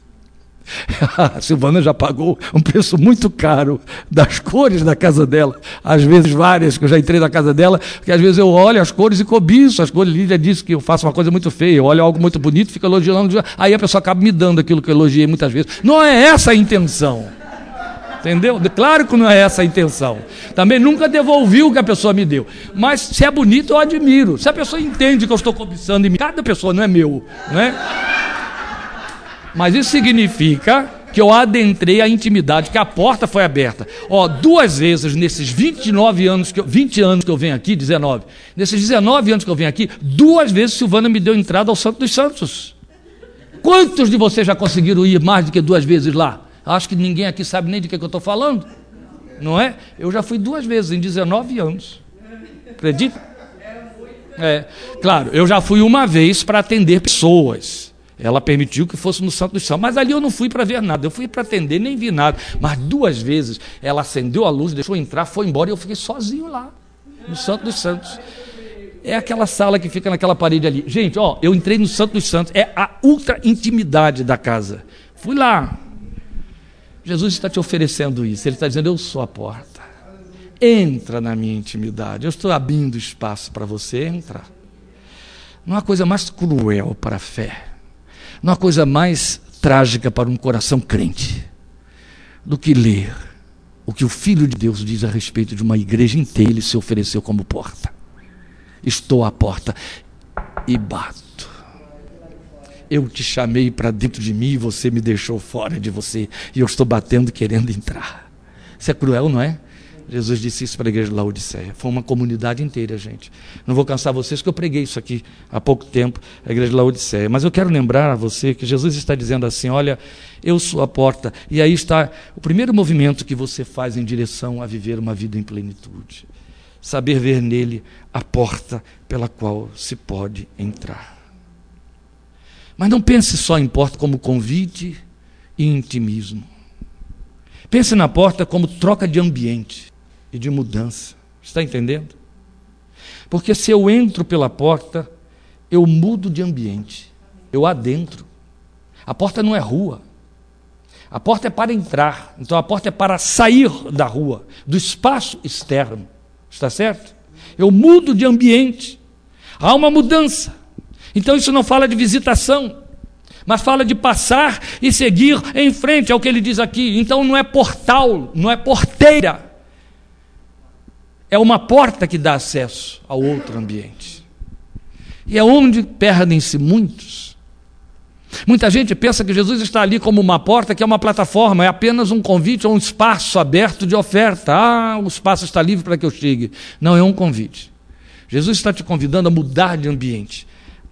*laughs* A Silvana já pagou um preço muito caro das cores da casa dela, às vezes várias, que eu já entrei na casa dela, que às vezes eu olho as cores e cobiço as cores. Lídia disse que eu faço uma coisa muito feia, eu olho algo muito bonito, fico elogiando, aí a pessoa acaba me dando aquilo que eu elogiei muitas vezes. Não é essa a intenção. Entendeu? Claro que não é essa a intenção. Também nunca devolvi o que a pessoa me deu. Mas se é bonito, eu admiro. Se a pessoa entende que eu estou cobiçando em mim, cada pessoa não é meu, não é? Mas isso significa que eu adentrei a intimidade, que a porta foi aberta. Ó, duas vezes nesses 29 anos que eu, 20 anos que eu venho aqui, 19. Nesses 19 anos que eu venho aqui, duas vezes Silvana me deu entrada ao Santo dos Santos. Quantos de vocês já conseguiram ir mais do que duas vezes lá? Acho que ninguém aqui sabe nem de que, que eu estou falando. Não é? Eu já fui duas vezes em 19 anos. Acredita? É, claro, eu já fui uma vez para atender pessoas. Ela permitiu que fosse no Santo dos Santos. Mas ali eu não fui para ver nada. Eu fui para atender, nem vi nada. Mas duas vezes ela acendeu a luz, deixou entrar, foi embora e eu fiquei sozinho lá, no Santo dos Santos. É aquela sala que fica naquela parede ali. Gente, ó, eu entrei no Santo dos Santos. É a ultra intimidade da casa. Fui lá. Jesus está te oferecendo isso. Ele está dizendo: Eu sou a porta. Entra na minha intimidade. Eu estou abrindo espaço para você entrar. Não há coisa mais cruel para a fé não há coisa mais trágica para um coração crente do que ler o que o Filho de Deus diz a respeito de uma igreja inteira. Ele se ofereceu como porta. Estou à porta e bato. Eu te chamei para dentro de mim e você me deixou fora de você. E eu estou batendo querendo entrar. Isso é cruel, não é? Jesus disse isso para a igreja de Laodiceia. Foi uma comunidade inteira, gente. Não vou cansar vocês que eu preguei isso aqui há pouco tempo, a igreja de Laodiceia. Mas eu quero lembrar a você que Jesus está dizendo assim: olha, eu sou a porta. E aí está o primeiro movimento que você faz em direção a viver uma vida em plenitude. Saber ver nele a porta pela qual se pode entrar. Mas não pense só em porta como convite e intimismo. Pense na porta como troca de ambiente e de mudança. Está entendendo? Porque se eu entro pela porta, eu mudo de ambiente, eu adentro. A porta não é rua. A porta é para entrar, então a porta é para sair da rua, do espaço externo. Está certo? Eu mudo de ambiente. Há uma mudança. Então isso não fala de visitação, mas fala de passar e seguir em frente, é o que ele diz aqui. Então não é portal, não é porteira é uma porta que dá acesso ao outro ambiente. E é onde perdem-se muitos. Muita gente pensa que Jesus está ali como uma porta, que é uma plataforma, é apenas um convite ou um espaço aberto de oferta. Ah, o espaço está livre para que eu chegue. Não, é um convite. Jesus está te convidando a mudar de ambiente,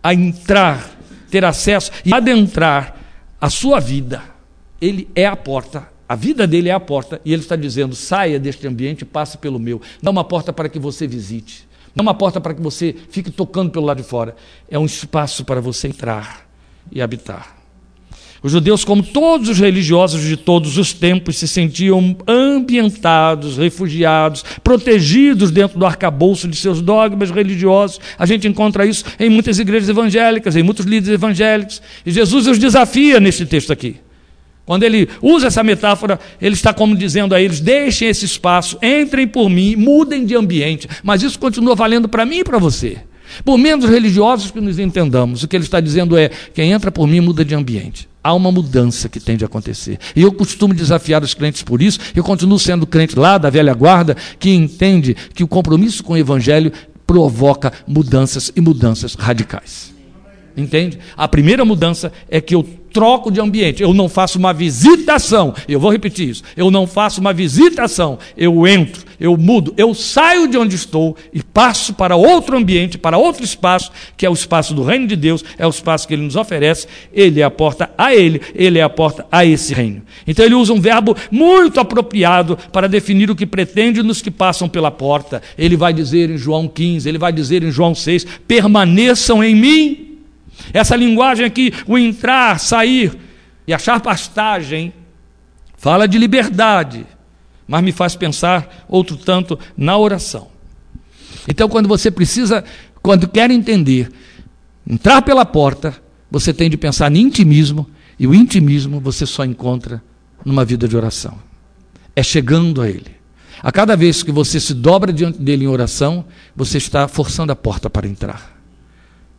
a entrar, ter acesso e adentrar a sua vida. Ele é a porta a vida dele é a porta e ele está dizendo: saia deste ambiente e passe pelo meu. Não é uma porta para que você visite, não é uma porta para que você fique tocando pelo lado de fora. É um espaço para você entrar e habitar. Os judeus, como todos os religiosos de todos os tempos, se sentiam ambientados, refugiados, protegidos dentro do arcabouço de seus dogmas religiosos. A gente encontra isso em muitas igrejas evangélicas, em muitos líderes evangélicos. E Jesus os desafia nesse texto aqui. Quando ele usa essa metáfora, ele está como dizendo a eles: deixem esse espaço, entrem por mim, mudem de ambiente. Mas isso continua valendo para mim e para você. Por menos religiosos que nos entendamos, o que ele está dizendo é: quem entra por mim muda de ambiente. Há uma mudança que tem de acontecer. E eu costumo desafiar os crentes por isso. Eu continuo sendo crente lá da velha guarda, que entende que o compromisso com o evangelho provoca mudanças e mudanças radicais. Entende? A primeira mudança é que eu troco de ambiente. Eu não faço uma visitação. Eu vou repetir isso. Eu não faço uma visitação. Eu entro, eu mudo, eu saio de onde estou e passo para outro ambiente, para outro espaço, que é o espaço do reino de Deus, é o espaço que ele nos oferece. Ele é a porta a ele, ele é a porta a esse reino. Então ele usa um verbo muito apropriado para definir o que pretende nos que passam pela porta. Ele vai dizer em João 15, ele vai dizer em João 6: permaneçam em mim essa linguagem aqui, o entrar, sair e achar pastagem, fala de liberdade, mas me faz pensar outro tanto na oração. Então, quando você precisa, quando quer entender, entrar pela porta, você tem de pensar em intimismo, e o intimismo você só encontra numa vida de oração. É chegando a Ele. A cada vez que você se dobra diante dele em oração, você está forçando a porta para entrar.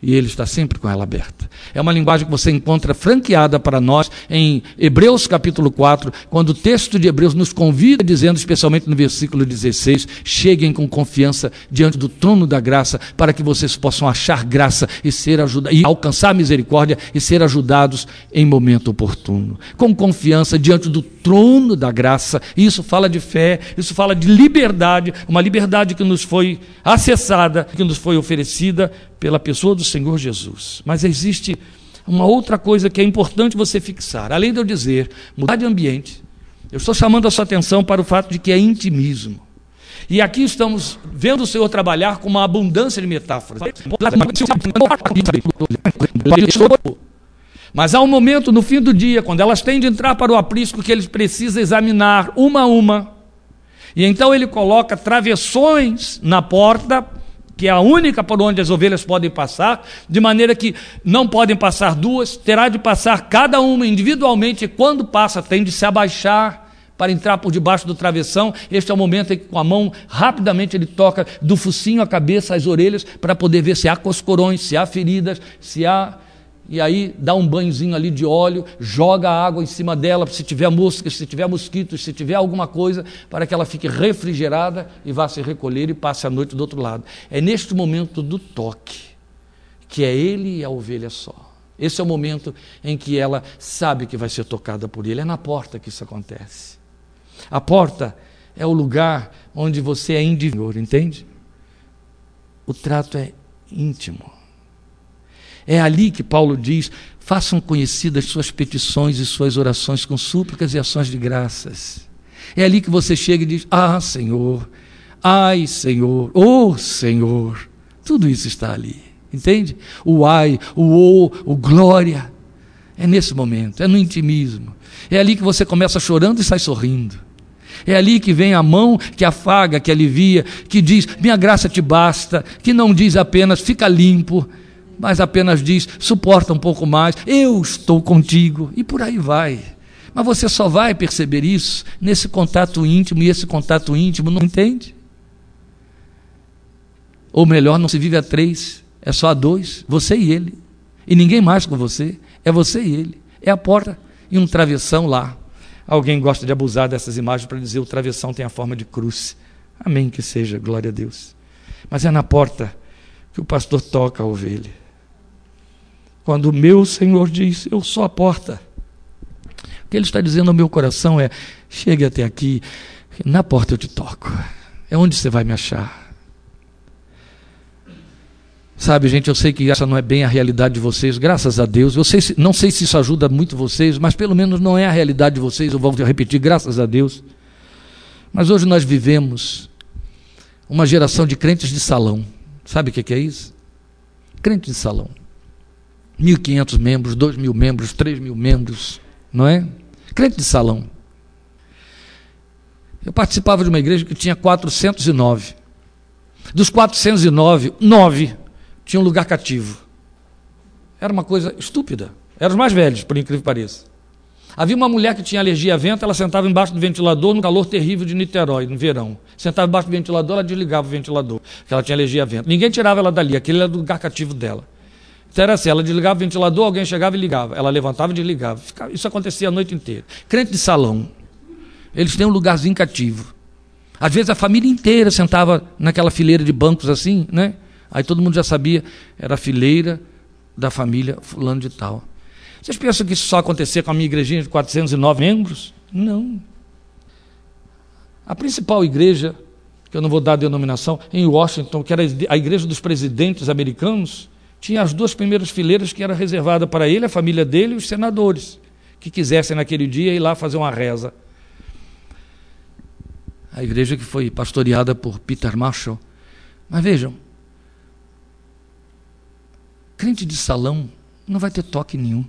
E Ele está sempre com ela aberta. É uma linguagem que você encontra franqueada para nós em Hebreus capítulo 4, quando o texto de Hebreus nos convida, dizendo, especialmente no versículo 16: cheguem com confiança diante do trono da graça, para que vocês possam achar graça e ser e alcançar misericórdia e ser ajudados em momento oportuno. Com confiança diante do trono da graça. Isso fala de fé, isso fala de liberdade, uma liberdade que nos foi acessada, que nos foi oferecida pela pessoa do Senhor Jesus. Mas existe uma outra coisa que é importante você fixar. Além de eu dizer mudar de ambiente, eu estou chamando a sua atenção para o fato de que é intimismo. E aqui estamos vendo o Senhor trabalhar com uma abundância de metáforas. Mas há um momento no fim do dia, quando elas têm de entrar para o aprisco, que eles precisam examinar uma a uma. E então ele coloca travessões na porta que é a única por onde as ovelhas podem passar, de maneira que não podem passar duas, terá de passar cada uma individualmente, e quando passa, tem de se abaixar para entrar por debaixo do travessão. Este é o momento em que, com a mão, rapidamente ele toca do focinho à cabeça, às orelhas, para poder ver se há coscorões, se há feridas, se há e aí dá um banhozinho ali de óleo, joga água em cima dela, se tiver moscas, se tiver mosquitos, se tiver alguma coisa, para que ela fique refrigerada e vá se recolher e passe a noite do outro lado. É neste momento do toque que é ele e a ovelha só. Esse é o momento em que ela sabe que vai ser tocada por ele. É na porta que isso acontece. A porta é o lugar onde você é indivíduo, entende? O trato é íntimo. É ali que Paulo diz: façam conhecidas suas petições e suas orações com súplicas e ações de graças. É ali que você chega e diz: Ah, Senhor, ai, Senhor, oh, Senhor. Tudo isso está ali, entende? O ai, o oh, o glória. É nesse momento, é no intimismo. É ali que você começa chorando e sai sorrindo. É ali que vem a mão que afaga, que alivia, que diz: Minha graça te basta, que não diz apenas fica limpo, mas apenas diz: suporta um pouco mais, eu estou contigo, e por aí vai. Mas você só vai perceber isso nesse contato íntimo, e esse contato íntimo não entende. Ou melhor, não se vive a três, é só a dois, você e ele. E ninguém mais com você, é você e ele. É a porta e um travessão lá. Alguém gosta de abusar dessas imagens para dizer o travessão tem a forma de cruz. Amém que seja, glória a Deus. Mas é na porta que o pastor toca a ovelha. Quando o meu Senhor diz, eu sou a porta. O que ele está dizendo ao meu coração é: chegue até aqui, na porta eu te toco. É onde você vai me achar. Sabe, gente, eu sei que essa não é bem a realidade de vocês, graças a Deus. Eu sei, não sei se isso ajuda muito vocês, mas pelo menos não é a realidade de vocês. Eu vou repetir, graças a Deus. Mas hoje nós vivemos uma geração de crentes de salão. Sabe o que é isso? Crente de salão. 1.500 membros, 2.000 membros, 3.000 membros, não é? Crente de salão. Eu participava de uma igreja que tinha 409. Dos 409, nove tinham lugar cativo. Era uma coisa estúpida. Eram os mais velhos, por incrível que pareça. Havia uma mulher que tinha alergia a vento, ela sentava embaixo do ventilador no calor terrível de Niterói, no verão. Sentava embaixo do ventilador, ela desligava o ventilador, porque ela tinha alergia a vento. Ninguém tirava ela dali, aquele era do lugar cativo dela. Então era assim, ela desligava o ventilador, alguém chegava e ligava. Ela levantava e desligava. Isso acontecia a noite inteira. Crente de salão. Eles têm um lugarzinho cativo. Às vezes a família inteira sentava naquela fileira de bancos assim, né? Aí todo mundo já sabia, era a fileira da família fulano de tal. Vocês pensam que isso só acontecia com a minha igrejinha de 409 membros? Não. A principal igreja, que eu não vou dar a denominação, em Washington, que era a igreja dos presidentes americanos, tinha as duas primeiras fileiras que era reservada para ele, a família dele e os senadores, que quisessem naquele dia ir lá fazer uma reza. A igreja que foi pastoreada por Peter Marshall. Mas vejam, crente de salão não vai ter toque nenhum.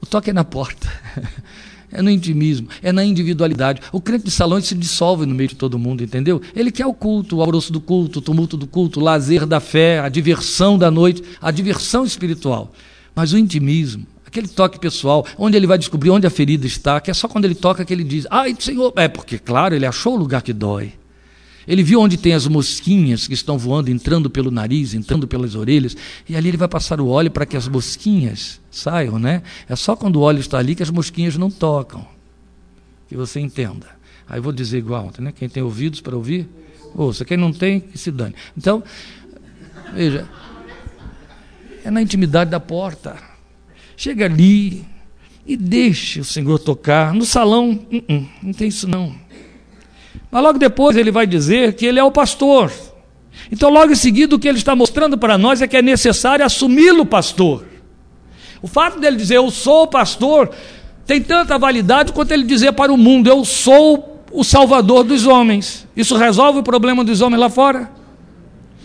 O toque é na porta. *laughs* é no intimismo, é na individualidade. O crente de salão se dissolve no meio de todo mundo, entendeu? Ele quer o culto, o alvoroço do culto, o tumulto do culto, o lazer da fé, a diversão da noite, a diversão espiritual. Mas o intimismo, aquele toque pessoal, onde ele vai descobrir onde a ferida está, que é só quando ele toca que ele diz: Ai, Senhor. É porque, claro, ele achou o lugar que dói. Ele viu onde tem as mosquinhas que estão voando, entrando pelo nariz, entrando pelas orelhas, e ali ele vai passar o óleo para que as mosquinhas saiam, né? É só quando o óleo está ali que as mosquinhas não tocam. Que você entenda. Aí vou dizer igual, né? Quem tem ouvidos para ouvir, ouça. Quem não tem, que se dane. Então, veja, é na intimidade da porta. Chega ali e deixe o Senhor tocar. No salão, uh -uh, não tem isso não. Mas logo depois ele vai dizer que ele é o pastor. Então, logo em seguida, o que ele está mostrando para nós é que é necessário assumi-lo pastor. O fato dele dizer eu sou pastor tem tanta validade quanto ele dizer para o mundo eu sou o salvador dos homens. Isso resolve o problema dos homens lá fora?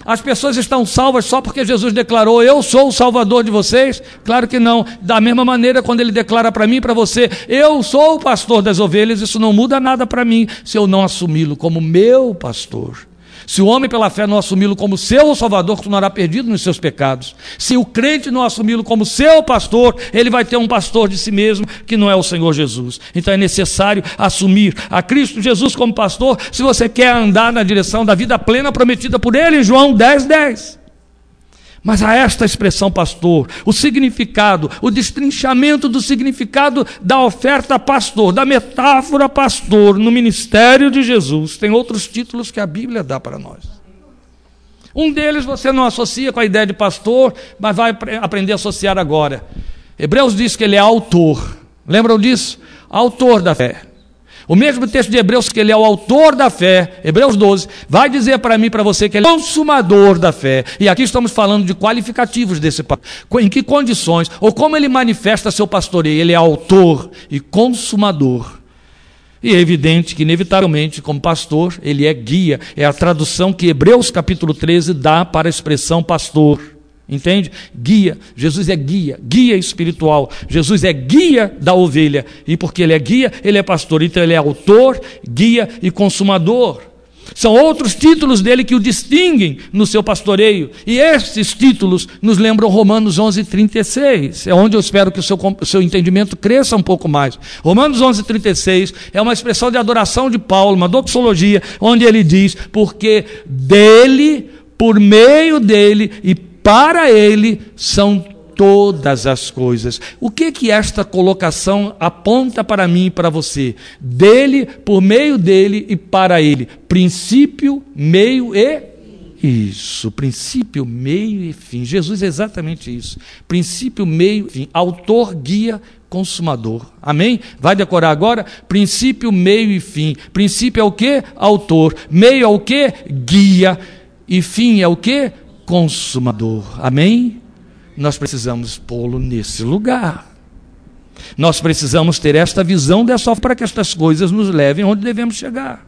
As pessoas estão salvas só porque Jesus declarou: Eu sou o Salvador de vocês? Claro que não. Da mesma maneira, quando ele declara para mim e para você: Eu sou o pastor das ovelhas, isso não muda nada para mim se eu não assumi-lo como meu pastor. Se o homem pela fé não assumi-lo como seu Salvador, continuará perdido nos seus pecados. Se o crente não assumi-lo como seu pastor, ele vai ter um pastor de si mesmo que não é o Senhor Jesus. Então é necessário assumir a Cristo Jesus como pastor se você quer andar na direção da vida plena prometida por ele em João 10, 10. Mas a esta expressão pastor, o significado, o destrinchamento do significado da oferta pastor, da metáfora pastor no ministério de Jesus, tem outros títulos que a Bíblia dá para nós. Um deles você não associa com a ideia de pastor, mas vai aprender a associar agora. Hebreus diz que ele é autor. Lembram disso? Autor da fé. O mesmo texto de Hebreus, que ele é o autor da fé, Hebreus 12, vai dizer para mim para você que ele é consumador da fé. E aqui estamos falando de qualificativos desse pastor. Em que condições, ou como ele manifesta seu pastoreio. Ele é autor e consumador. E é evidente que, inevitavelmente, como pastor, ele é guia. É a tradução que Hebreus capítulo 13 dá para a expressão pastor. Entende? Guia. Jesus é guia, guia espiritual. Jesus é guia da ovelha. E porque ele é guia, ele é pastor. Então ele é autor, guia e consumador. São outros títulos dele que o distinguem no seu pastoreio. E esses títulos nos lembram Romanos 11, 36. É onde eu espero que o seu, seu entendimento cresça um pouco mais. Romanos 11, 36 é uma expressão de adoração de Paulo, uma doxologia, onde ele diz: Porque dele, por meio dele e para ele são todas as coisas. O que que esta colocação aponta para mim e para você? Dele, por meio dele e para ele. Princípio, meio e isso, princípio, meio e fim. Jesus é exatamente isso. Princípio, meio e fim. Autor, guia, consumador. Amém? Vai decorar agora? Princípio, meio e fim. Princípio é o que? Autor. Meio é o que? Guia. E fim é o que? Consumador. Amém? Nós precisamos pô-lo nesse lugar. Nós precisamos ter esta visão dessa para que estas coisas nos levem onde devemos chegar.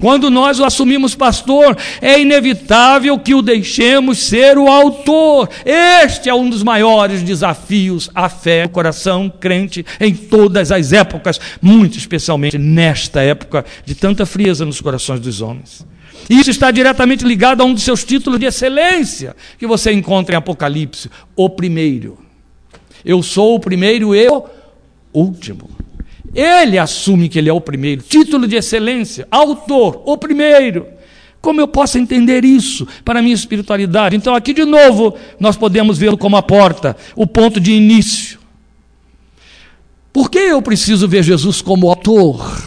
Quando nós o assumimos pastor, é inevitável que o deixemos ser o autor. Este é um dos maiores desafios à fé, o coração crente em todas as épocas, muito especialmente nesta época de tanta frieza nos corações dos homens. Isso está diretamente ligado a um dos seus títulos de excelência que você encontra em Apocalipse: o primeiro. Eu sou o primeiro e o último. Ele assume que ele é o primeiro. Título de excelência, autor, o primeiro. Como eu posso entender isso para a minha espiritualidade? Então, aqui de novo, nós podemos vê-lo como a porta, o ponto de início. Por que eu preciso ver Jesus como autor?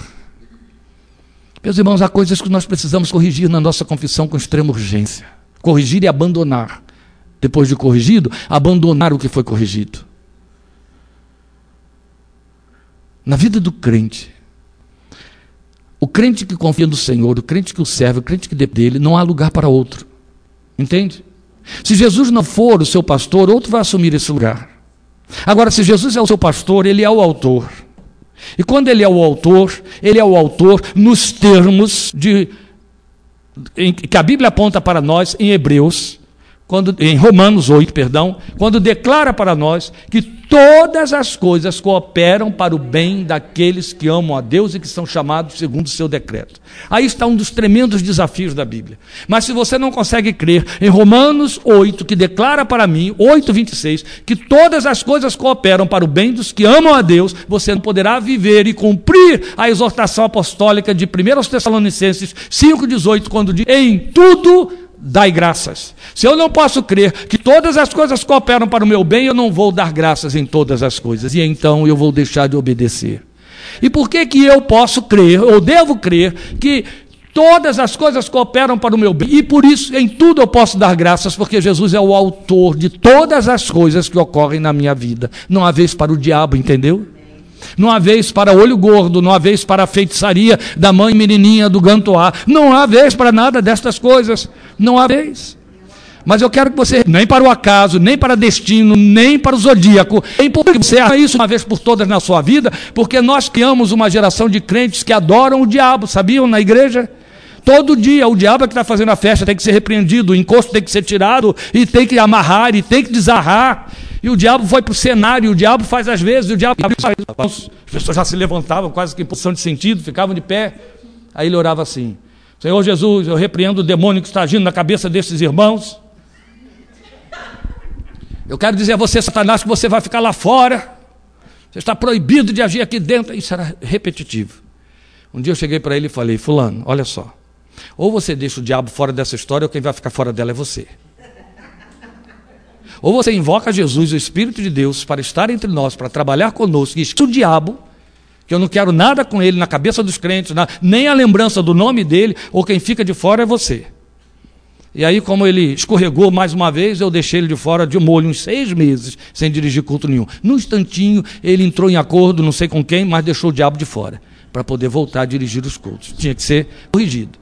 Meus irmãos, há coisas que nós precisamos corrigir na nossa confissão com extrema urgência. Corrigir e abandonar. Depois de corrigido, abandonar o que foi corrigido. Na vida do crente, o crente que confia no Senhor, o crente que o serve, o crente que depende dele, não há lugar para outro. Entende? Se Jesus não for o seu pastor, outro vai assumir esse lugar. Agora, se Jesus é o seu pastor, ele é o autor. E quando ele é o autor, ele é o autor nos termos de em, que a Bíblia aponta para nós em Hebreus, quando, em Romanos 8, perdão, quando declara para nós que todas as coisas cooperam para o bem daqueles que amam a Deus e que são chamados segundo o seu decreto. Aí está um dos tremendos desafios da Bíblia. Mas se você não consegue crer em Romanos 8, que declara para mim, 8, 26, que todas as coisas cooperam para o bem dos que amam a Deus, você não poderá viver e cumprir a exortação apostólica de 1 Tessalonicenses 5,18, quando diz: em tudo dai graças. Se eu não posso crer que todas as coisas cooperam para o meu bem, eu não vou dar graças em todas as coisas, e então eu vou deixar de obedecer. E por que que eu posso crer, ou devo crer, que todas as coisas cooperam para o meu bem? E por isso, em tudo eu posso dar graças, porque Jesus é o autor de todas as coisas que ocorrem na minha vida. Não há vez para o diabo, entendeu? Não há vez para olho gordo, não há vez para a feitiçaria da mãe menininha do Gantoá. Não há vez para nada destas coisas. Não há vez. Mas eu quero que você, nem para o acaso, nem para destino, nem para o zodíaco, nem porque você haja isso uma vez por todas na sua vida, porque nós criamos uma geração de crentes que adoram o diabo, sabiam, na igreja? Todo dia o diabo é que está fazendo a festa, tem que ser repreendido, o encosto tem que ser tirado, e tem que amarrar, e tem que desarrar. E o diabo foi para o cenário, o diabo faz às vezes, o diabo as pessoas já se levantavam quase que em posição de sentido, ficavam de pé. Aí ele orava assim: Senhor Jesus, eu repreendo o demônio que está agindo na cabeça desses irmãos. Eu quero dizer a você, Satanás, que você vai ficar lá fora. Você está proibido de agir aqui dentro. Isso era repetitivo. Um dia eu cheguei para ele e falei: Fulano, olha só. Ou você deixa o diabo fora dessa história, ou quem vai ficar fora dela é você. Ou você invoca Jesus, o Espírito de Deus, para estar entre nós, para trabalhar conosco, e o diabo, que eu não quero nada com ele na cabeça dos crentes, nem a lembrança do nome dele, ou quem fica de fora é você. E aí, como ele escorregou mais uma vez, eu deixei ele de fora de molho uns seis meses, sem dirigir culto nenhum. Num instantinho, ele entrou em acordo, não sei com quem, mas deixou o diabo de fora, para poder voltar a dirigir os cultos. Tinha que ser corrigido.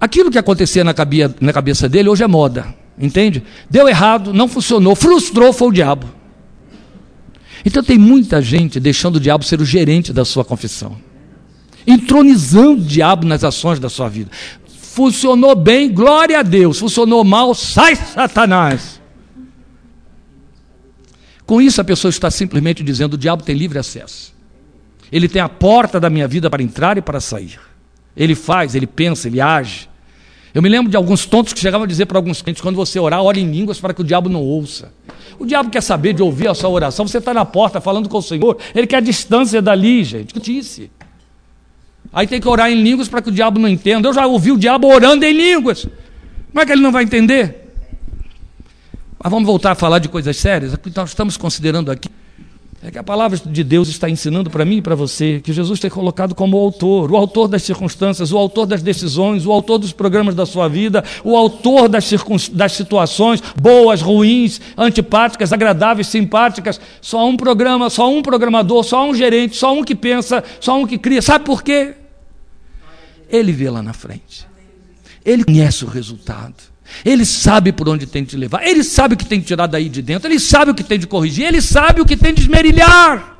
Aquilo que acontecia na, na cabeça dele hoje é moda. Entende? Deu errado, não funcionou, frustrou, foi o diabo. Então tem muita gente deixando o diabo ser o gerente da sua confissão, entronizando o diabo nas ações da sua vida. Funcionou bem, glória a Deus. Funcionou mal, sai Satanás. Com isso, a pessoa está simplesmente dizendo: o diabo tem livre acesso. Ele tem a porta da minha vida para entrar e para sair. Ele faz, ele pensa, ele age. Eu me lembro de alguns tontos que chegavam a dizer para alguns crentes: quando você orar, ore em línguas para que o diabo não ouça. O diabo quer saber de ouvir a sua oração. Você está na porta falando com o Senhor, ele quer a distância dali, gente. Que disse? Aí tem que orar em línguas para que o diabo não entenda. Eu já ouvi o diabo orando em línguas. Como é que ele não vai entender? Mas vamos voltar a falar de coisas sérias. Nós estamos considerando aqui é que a palavra de Deus está ensinando para mim e para você que Jesus tem colocado como o autor, o autor das circunstâncias, o autor das decisões, o autor dos programas da sua vida, o autor das, das situações boas, ruins, antipáticas, agradáveis, simpáticas. Só um programa, só um programador, só um gerente, só um que pensa, só um que cria. Sabe por quê? Ele vê lá na frente. Ele conhece o resultado. Ele sabe por onde tem que te levar, ele sabe o que tem que tirar daí de dentro, ele sabe o que tem de corrigir, ele sabe o que tem de esmerilhar.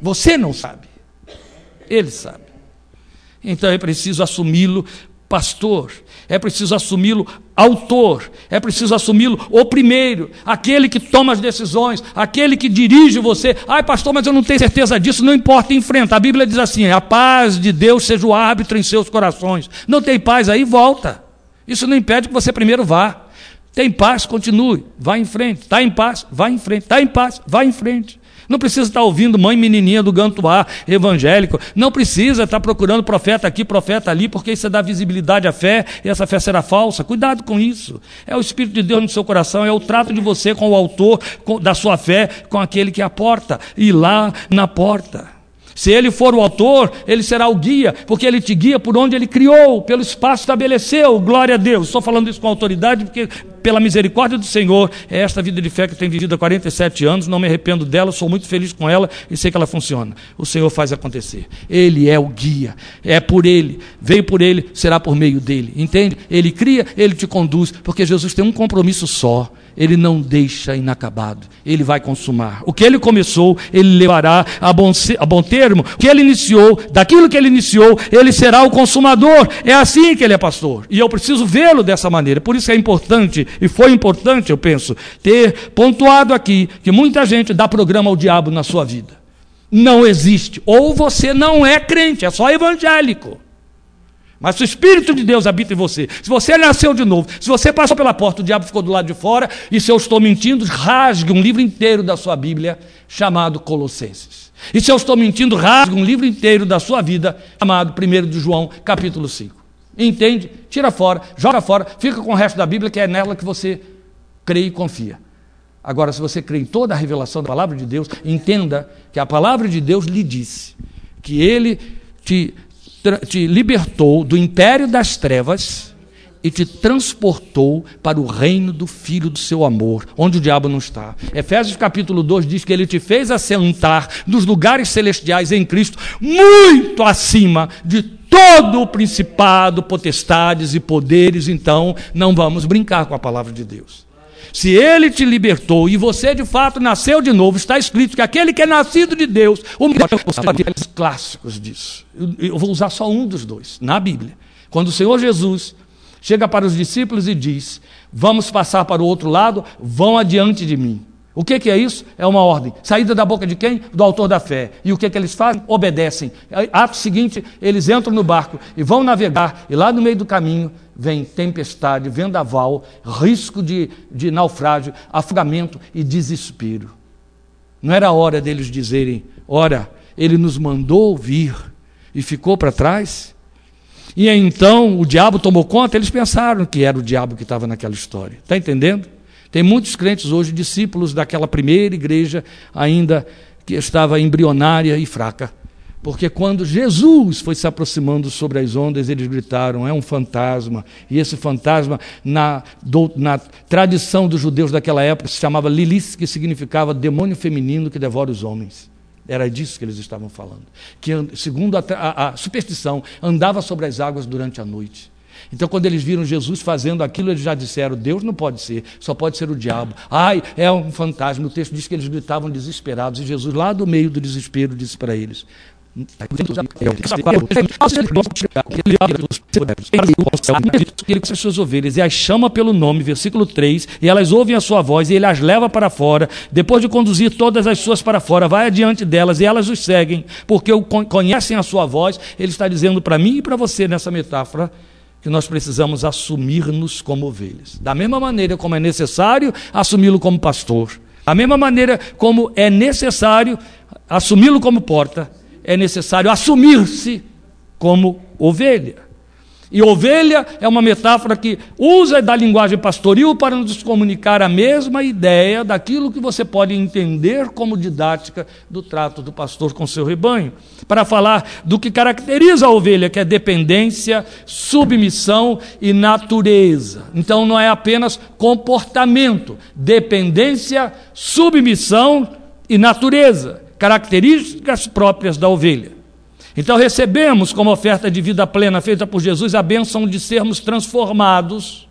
Você não sabe, ele sabe. Então é preciso assumi-lo pastor, é preciso assumi-lo autor, é preciso assumi-lo o primeiro, aquele que toma as decisões, aquele que dirige você. Ai, pastor, mas eu não tenho certeza disso, não importa, enfrenta. A Bíblia diz assim: a paz de Deus seja o árbitro em seus corações. Não tem paz aí, volta. Isso não impede que você primeiro vá. Tem paz, continue, vá em frente. Está em paz, vá em frente. Está em paz, vá em frente. Não precisa estar ouvindo mãe menininha do Gantuá evangélico. Não precisa estar procurando profeta aqui, profeta ali, porque isso dá visibilidade à fé e essa fé será falsa. Cuidado com isso. É o Espírito de Deus no seu coração, é o trato de você com o autor da sua fé, com aquele que é a porta. E lá na porta. Se ele for o autor, ele será o guia, porque ele te guia por onde ele criou, pelo espaço estabeleceu. Glória a Deus. Estou falando isso com autoridade, porque pela misericórdia do Senhor, é esta vida de fé que eu tenho vivido há 47 anos, não me arrependo dela, sou muito feliz com ela e sei que ela funciona. O Senhor faz acontecer. Ele é o guia, é por ele, veio por ele, será por meio dele. Entende? Ele cria, ele te conduz, porque Jesus tem um compromisso só ele não deixa inacabado, ele vai consumar. O que ele começou, ele levará a bom, a bom termo. O que ele iniciou, daquilo que ele iniciou, ele será o consumador. É assim que ele é pastor. E eu preciso vê-lo dessa maneira. Por isso é importante, e foi importante, eu penso, ter pontuado aqui que muita gente dá programa ao diabo na sua vida. Não existe. Ou você não é crente, é só evangélico. Mas se o Espírito de Deus habita em você, se você nasceu de novo, se você passou pela porta, o diabo ficou do lado de fora, e se eu estou mentindo, rasgue um livro inteiro da sua Bíblia chamado Colossenses. E se eu estou mentindo, rasgue um livro inteiro da sua vida chamado 1 de João, capítulo 5. Entende? Tira fora, joga fora, fica com o resto da Bíblia, que é nela que você crê e confia. Agora, se você crê em toda a revelação da palavra de Deus, entenda que a palavra de Deus lhe disse que ele te te libertou do império das trevas e te transportou para o reino do Filho do seu amor, onde o diabo não está. Efésios capítulo 2 diz que ele te fez assentar nos lugares celestiais em Cristo, muito acima de todo o principado, potestades e poderes. Então, não vamos brincar com a palavra de Deus. Se ele te libertou e você de fato nasceu de novo, está escrito que aquele que é nascido de Deus, o melhor clássicos disso. Eu vou usar só um dos dois, na Bíblia. Quando o Senhor Jesus chega para os discípulos e diz: Vamos passar para o outro lado, vão adiante de mim. O que, que, é isso? É uma ordem. Saída da boca de quem? Do autor da fé. E o que, que eles fazem? Obedecem. Ato seguinte, eles entram no barco e vão navegar, e lá no meio do caminho vem tempestade, vendaval, risco de, de naufrágio, afogamento e desespero. Não era hora deles dizerem: ora, ele nos mandou vir e ficou para trás? E então o diabo tomou conta, eles pensaram que era o diabo que estava naquela história. Está entendendo? Tem muitos crentes hoje, discípulos daquela primeira igreja, ainda que estava embrionária e fraca. Porque quando Jesus foi se aproximando sobre as ondas, eles gritaram: é um fantasma. E esse fantasma, na, do, na tradição dos judeus daquela época, se chamava Lilith, que significava demônio feminino que devora os homens. Era disso que eles estavam falando. Que, segundo a, a, a superstição, andava sobre as águas durante a noite. Então, quando eles viram Jesus fazendo aquilo, eles já disseram: Deus não pode ser, só pode ser o diabo. Ai, é um fantasma. O texto diz que eles gritavam desesperados, e Jesus, lá do meio do desespero, disse para eles: as suas ovelhas e as chama pelo nome, versículo 3, e elas ouvem a sua voz e ele as leva para fora. Depois de conduzir todas as suas para fora, vai adiante delas e elas os seguem, porque conhecem a sua voz. Ele está dizendo para mim e para você nessa metáfora que nós precisamos assumir-nos como ovelhas. Da mesma maneira como é necessário assumi-lo como pastor, da mesma maneira como é necessário assumi-lo como porta, é necessário assumir-se como ovelha. E ovelha é uma metáfora que usa da linguagem pastoril para nos comunicar a mesma ideia daquilo que você pode entender como didática do trato do pastor com seu rebanho, para falar do que caracteriza a ovelha, que é dependência, submissão e natureza. Então não é apenas comportamento, dependência, submissão e natureza características próprias da ovelha. Então recebemos como oferta de vida plena feita por Jesus a bênção de sermos transformados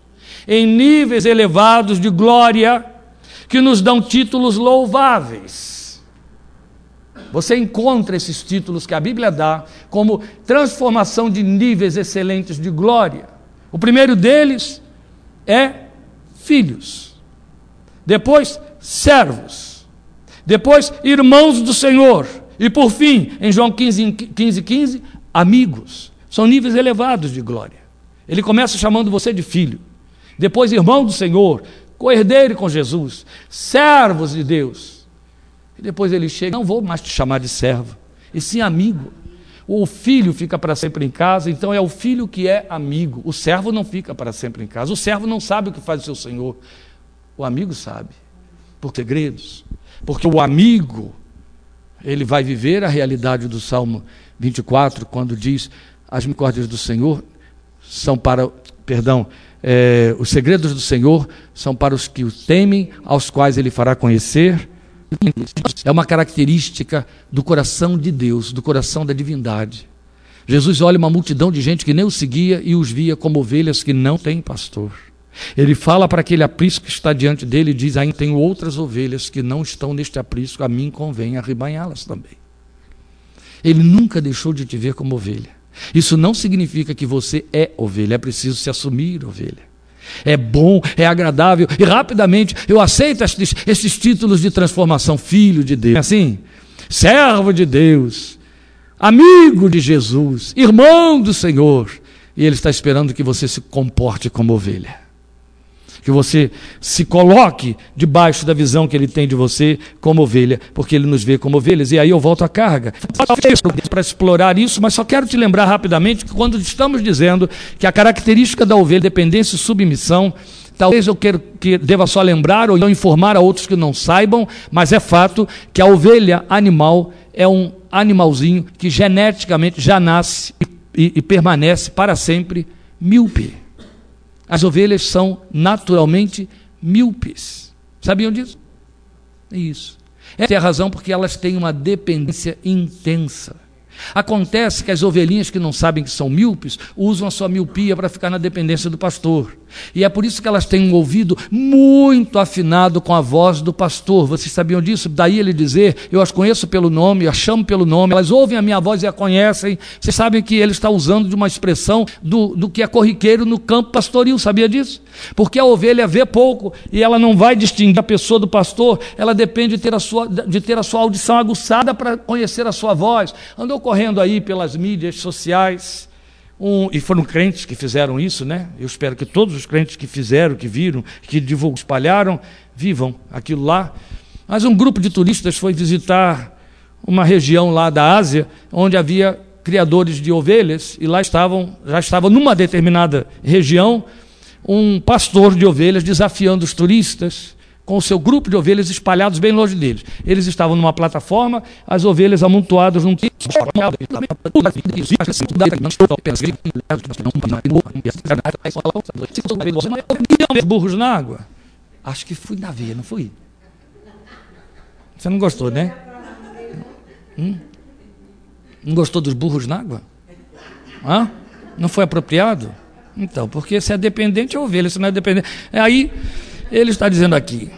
em níveis elevados de glória que nos dão títulos louváveis. Você encontra esses títulos que a Bíblia dá como transformação de níveis excelentes de glória. O primeiro deles é filhos. Depois, servos. Depois, irmãos do Senhor. E por fim, em João 15, 15, 15, amigos. São níveis elevados de glória. Ele começa chamando você de filho. Depois, irmão do Senhor, co-herdeiro com Jesus, servos de Deus. E depois ele chega, não vou mais te chamar de servo, e sim amigo. O filho fica para sempre em casa, então é o filho que é amigo. O servo não fica para sempre em casa. O servo não sabe o que faz o seu senhor. O amigo sabe, por segredos. Porque o amigo, ele vai viver a realidade do Salmo 24, quando diz: As misericórdias do Senhor são para. Perdão, é, os segredos do Senhor são para os que o temem, aos quais ele fará conhecer. É uma característica do coração de Deus, do coração da divindade. Jesus olha uma multidão de gente que nem o seguia e os via como ovelhas que não têm pastor. Ele fala para aquele aprisco que está diante dele e diz: Ainda tenho outras ovelhas que não estão neste aprisco, a mim convém arrebanhá-las também. Ele nunca deixou de te ver como ovelha. Isso não significa que você é ovelha, é preciso se assumir ovelha. É bom, é agradável e rapidamente eu aceito esses, títulos de transformação, filho de Deus. Assim, servo de Deus, amigo de Jesus, irmão do Senhor. E Ele está esperando que você se comporte como ovelha que você se coloque debaixo da visão que ele tem de você como ovelha, porque ele nos vê como ovelhas. E aí eu volto à carga para explorar isso, mas só quero te lembrar rapidamente que quando estamos dizendo que a característica da ovelha é dependência e submissão, Talvez eu quero que deva só lembrar ou informar a outros que não saibam, mas é fato que a ovelha animal é um animalzinho que geneticamente já nasce e, e, e permanece para sempre míope. As ovelhas são naturalmente míopes. Sabiam disso? É isso. Essa é a razão porque elas têm uma dependência intensa. Acontece que as ovelhinhas que não sabem que são míopes usam a sua miopia para ficar na dependência do pastor. E é por isso que elas têm um ouvido muito afinado com a voz do pastor. Vocês sabiam disso? Daí ele dizer: Eu as conheço pelo nome, as chamo pelo nome, elas ouvem a minha voz e a conhecem. Vocês sabem que ele está usando de uma expressão do, do que é corriqueiro no campo pastoril, sabia disso? Porque a ovelha vê pouco e ela não vai distinguir a pessoa do pastor, ela depende de ter a sua, de ter a sua audição aguçada para conhecer a sua voz. Andou correndo aí pelas mídias sociais um, e foram crentes que fizeram isso, né? Eu espero que todos os crentes que fizeram, que viram, que divulgaram, espalharam, vivam aquilo lá. Mas um grupo de turistas foi visitar uma região lá da Ásia, onde havia criadores de ovelhas, e lá estavam, já estava numa determinada região, um pastor de ovelhas desafiando os turistas com o seu grupo de ovelhas espalhados bem longe deles. Eles estavam numa plataforma, as ovelhas amontoadas num burros na água. Acho que fui na veia, não fui? Você não gostou, né? Hum? Não gostou dos burros na água? Hã? Não foi apropriado? Então, porque se é dependente é ovelha, se não é dependente. Aí ele está dizendo aqui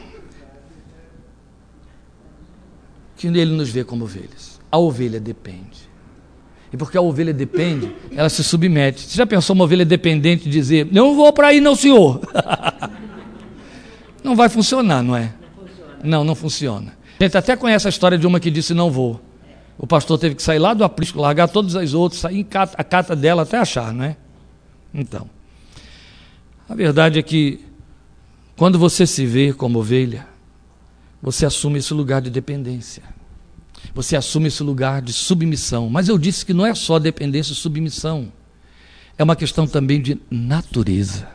que ele nos vê como ovelhas. A ovelha depende. E porque a ovelha depende, ela se submete. Você já pensou uma ovelha dependente dizer: Não vou para aí, não, senhor? *laughs* não vai funcionar, não é? Não, não funciona. A gente até conhece a história de uma que disse: Não vou. O pastor teve que sair lá do aprisco, largar todas as outras, sair a cata dela até achar, não é? Então, a verdade é que quando você se vê como ovelha, você assume esse lugar de dependência. Você assume esse lugar de submissão. Mas eu disse que não é só dependência e submissão. É uma questão também de natureza.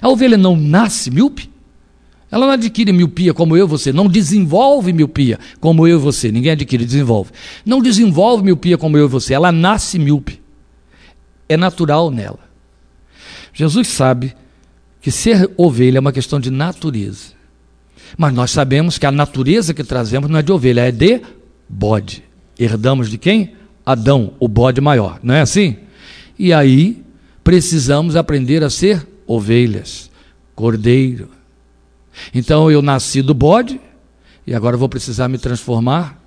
A ovelha não nasce míope. Ela não adquire miopia como eu e você. Não desenvolve miopia como eu e você. Ninguém adquire, desenvolve. Não desenvolve miopia como eu e você. Ela nasce míope. É natural nela. Jesus sabe que ser ovelha é uma questão de natureza. Mas nós sabemos que a natureza que trazemos não é de ovelha, é de bode. Herdamos de quem? Adão, o bode maior. Não é assim? E aí precisamos aprender a ser ovelhas, cordeiro. Então eu nasci do bode e agora vou precisar me transformar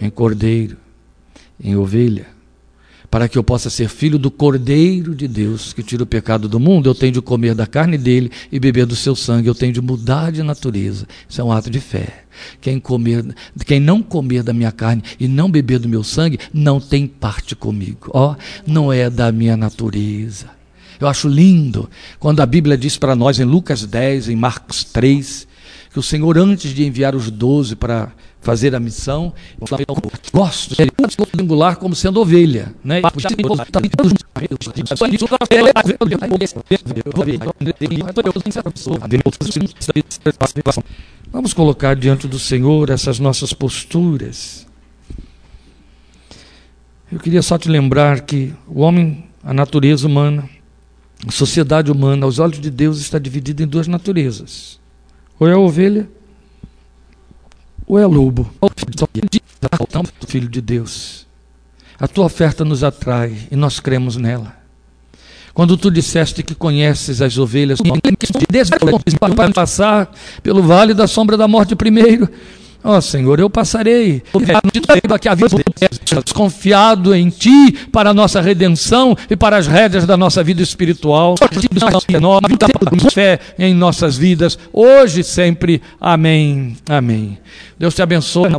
em cordeiro, em ovelha para que eu possa ser filho do Cordeiro de Deus que tira o pecado do mundo, eu tenho de comer da carne dele e beber do seu sangue, eu tenho de mudar de natureza. Isso é um ato de fé. Quem, comer, quem não comer da minha carne e não beber do meu sangue, não tem parte comigo. Ó, oh, não é da minha natureza. Eu acho lindo quando a Bíblia diz para nós em Lucas 10, em Marcos 3, que o Senhor, antes de enviar os doze para fazer a missão. Gosto de singular como sendo ovelha. Né? Vamos colocar diante do Senhor essas nossas posturas. Eu queria só te lembrar que o homem, a natureza humana, a sociedade humana, aos olhos de Deus, está dividida em duas naturezas: ou é a ovelha ou é lobo? Filho de Deus. A tua oferta nos atrai e nós cremos nela. Quando tu disseste que conheces as ovelhas, para passar pelo vale da sombra da morte primeiro. Ó oh, Senhor, eu passarei desconfiado em Ti para a nossa redenção e para as rédeas da nossa vida espiritual. Fé em nossas vidas, hoje e sempre. Amém. Amém. Deus te abençoe.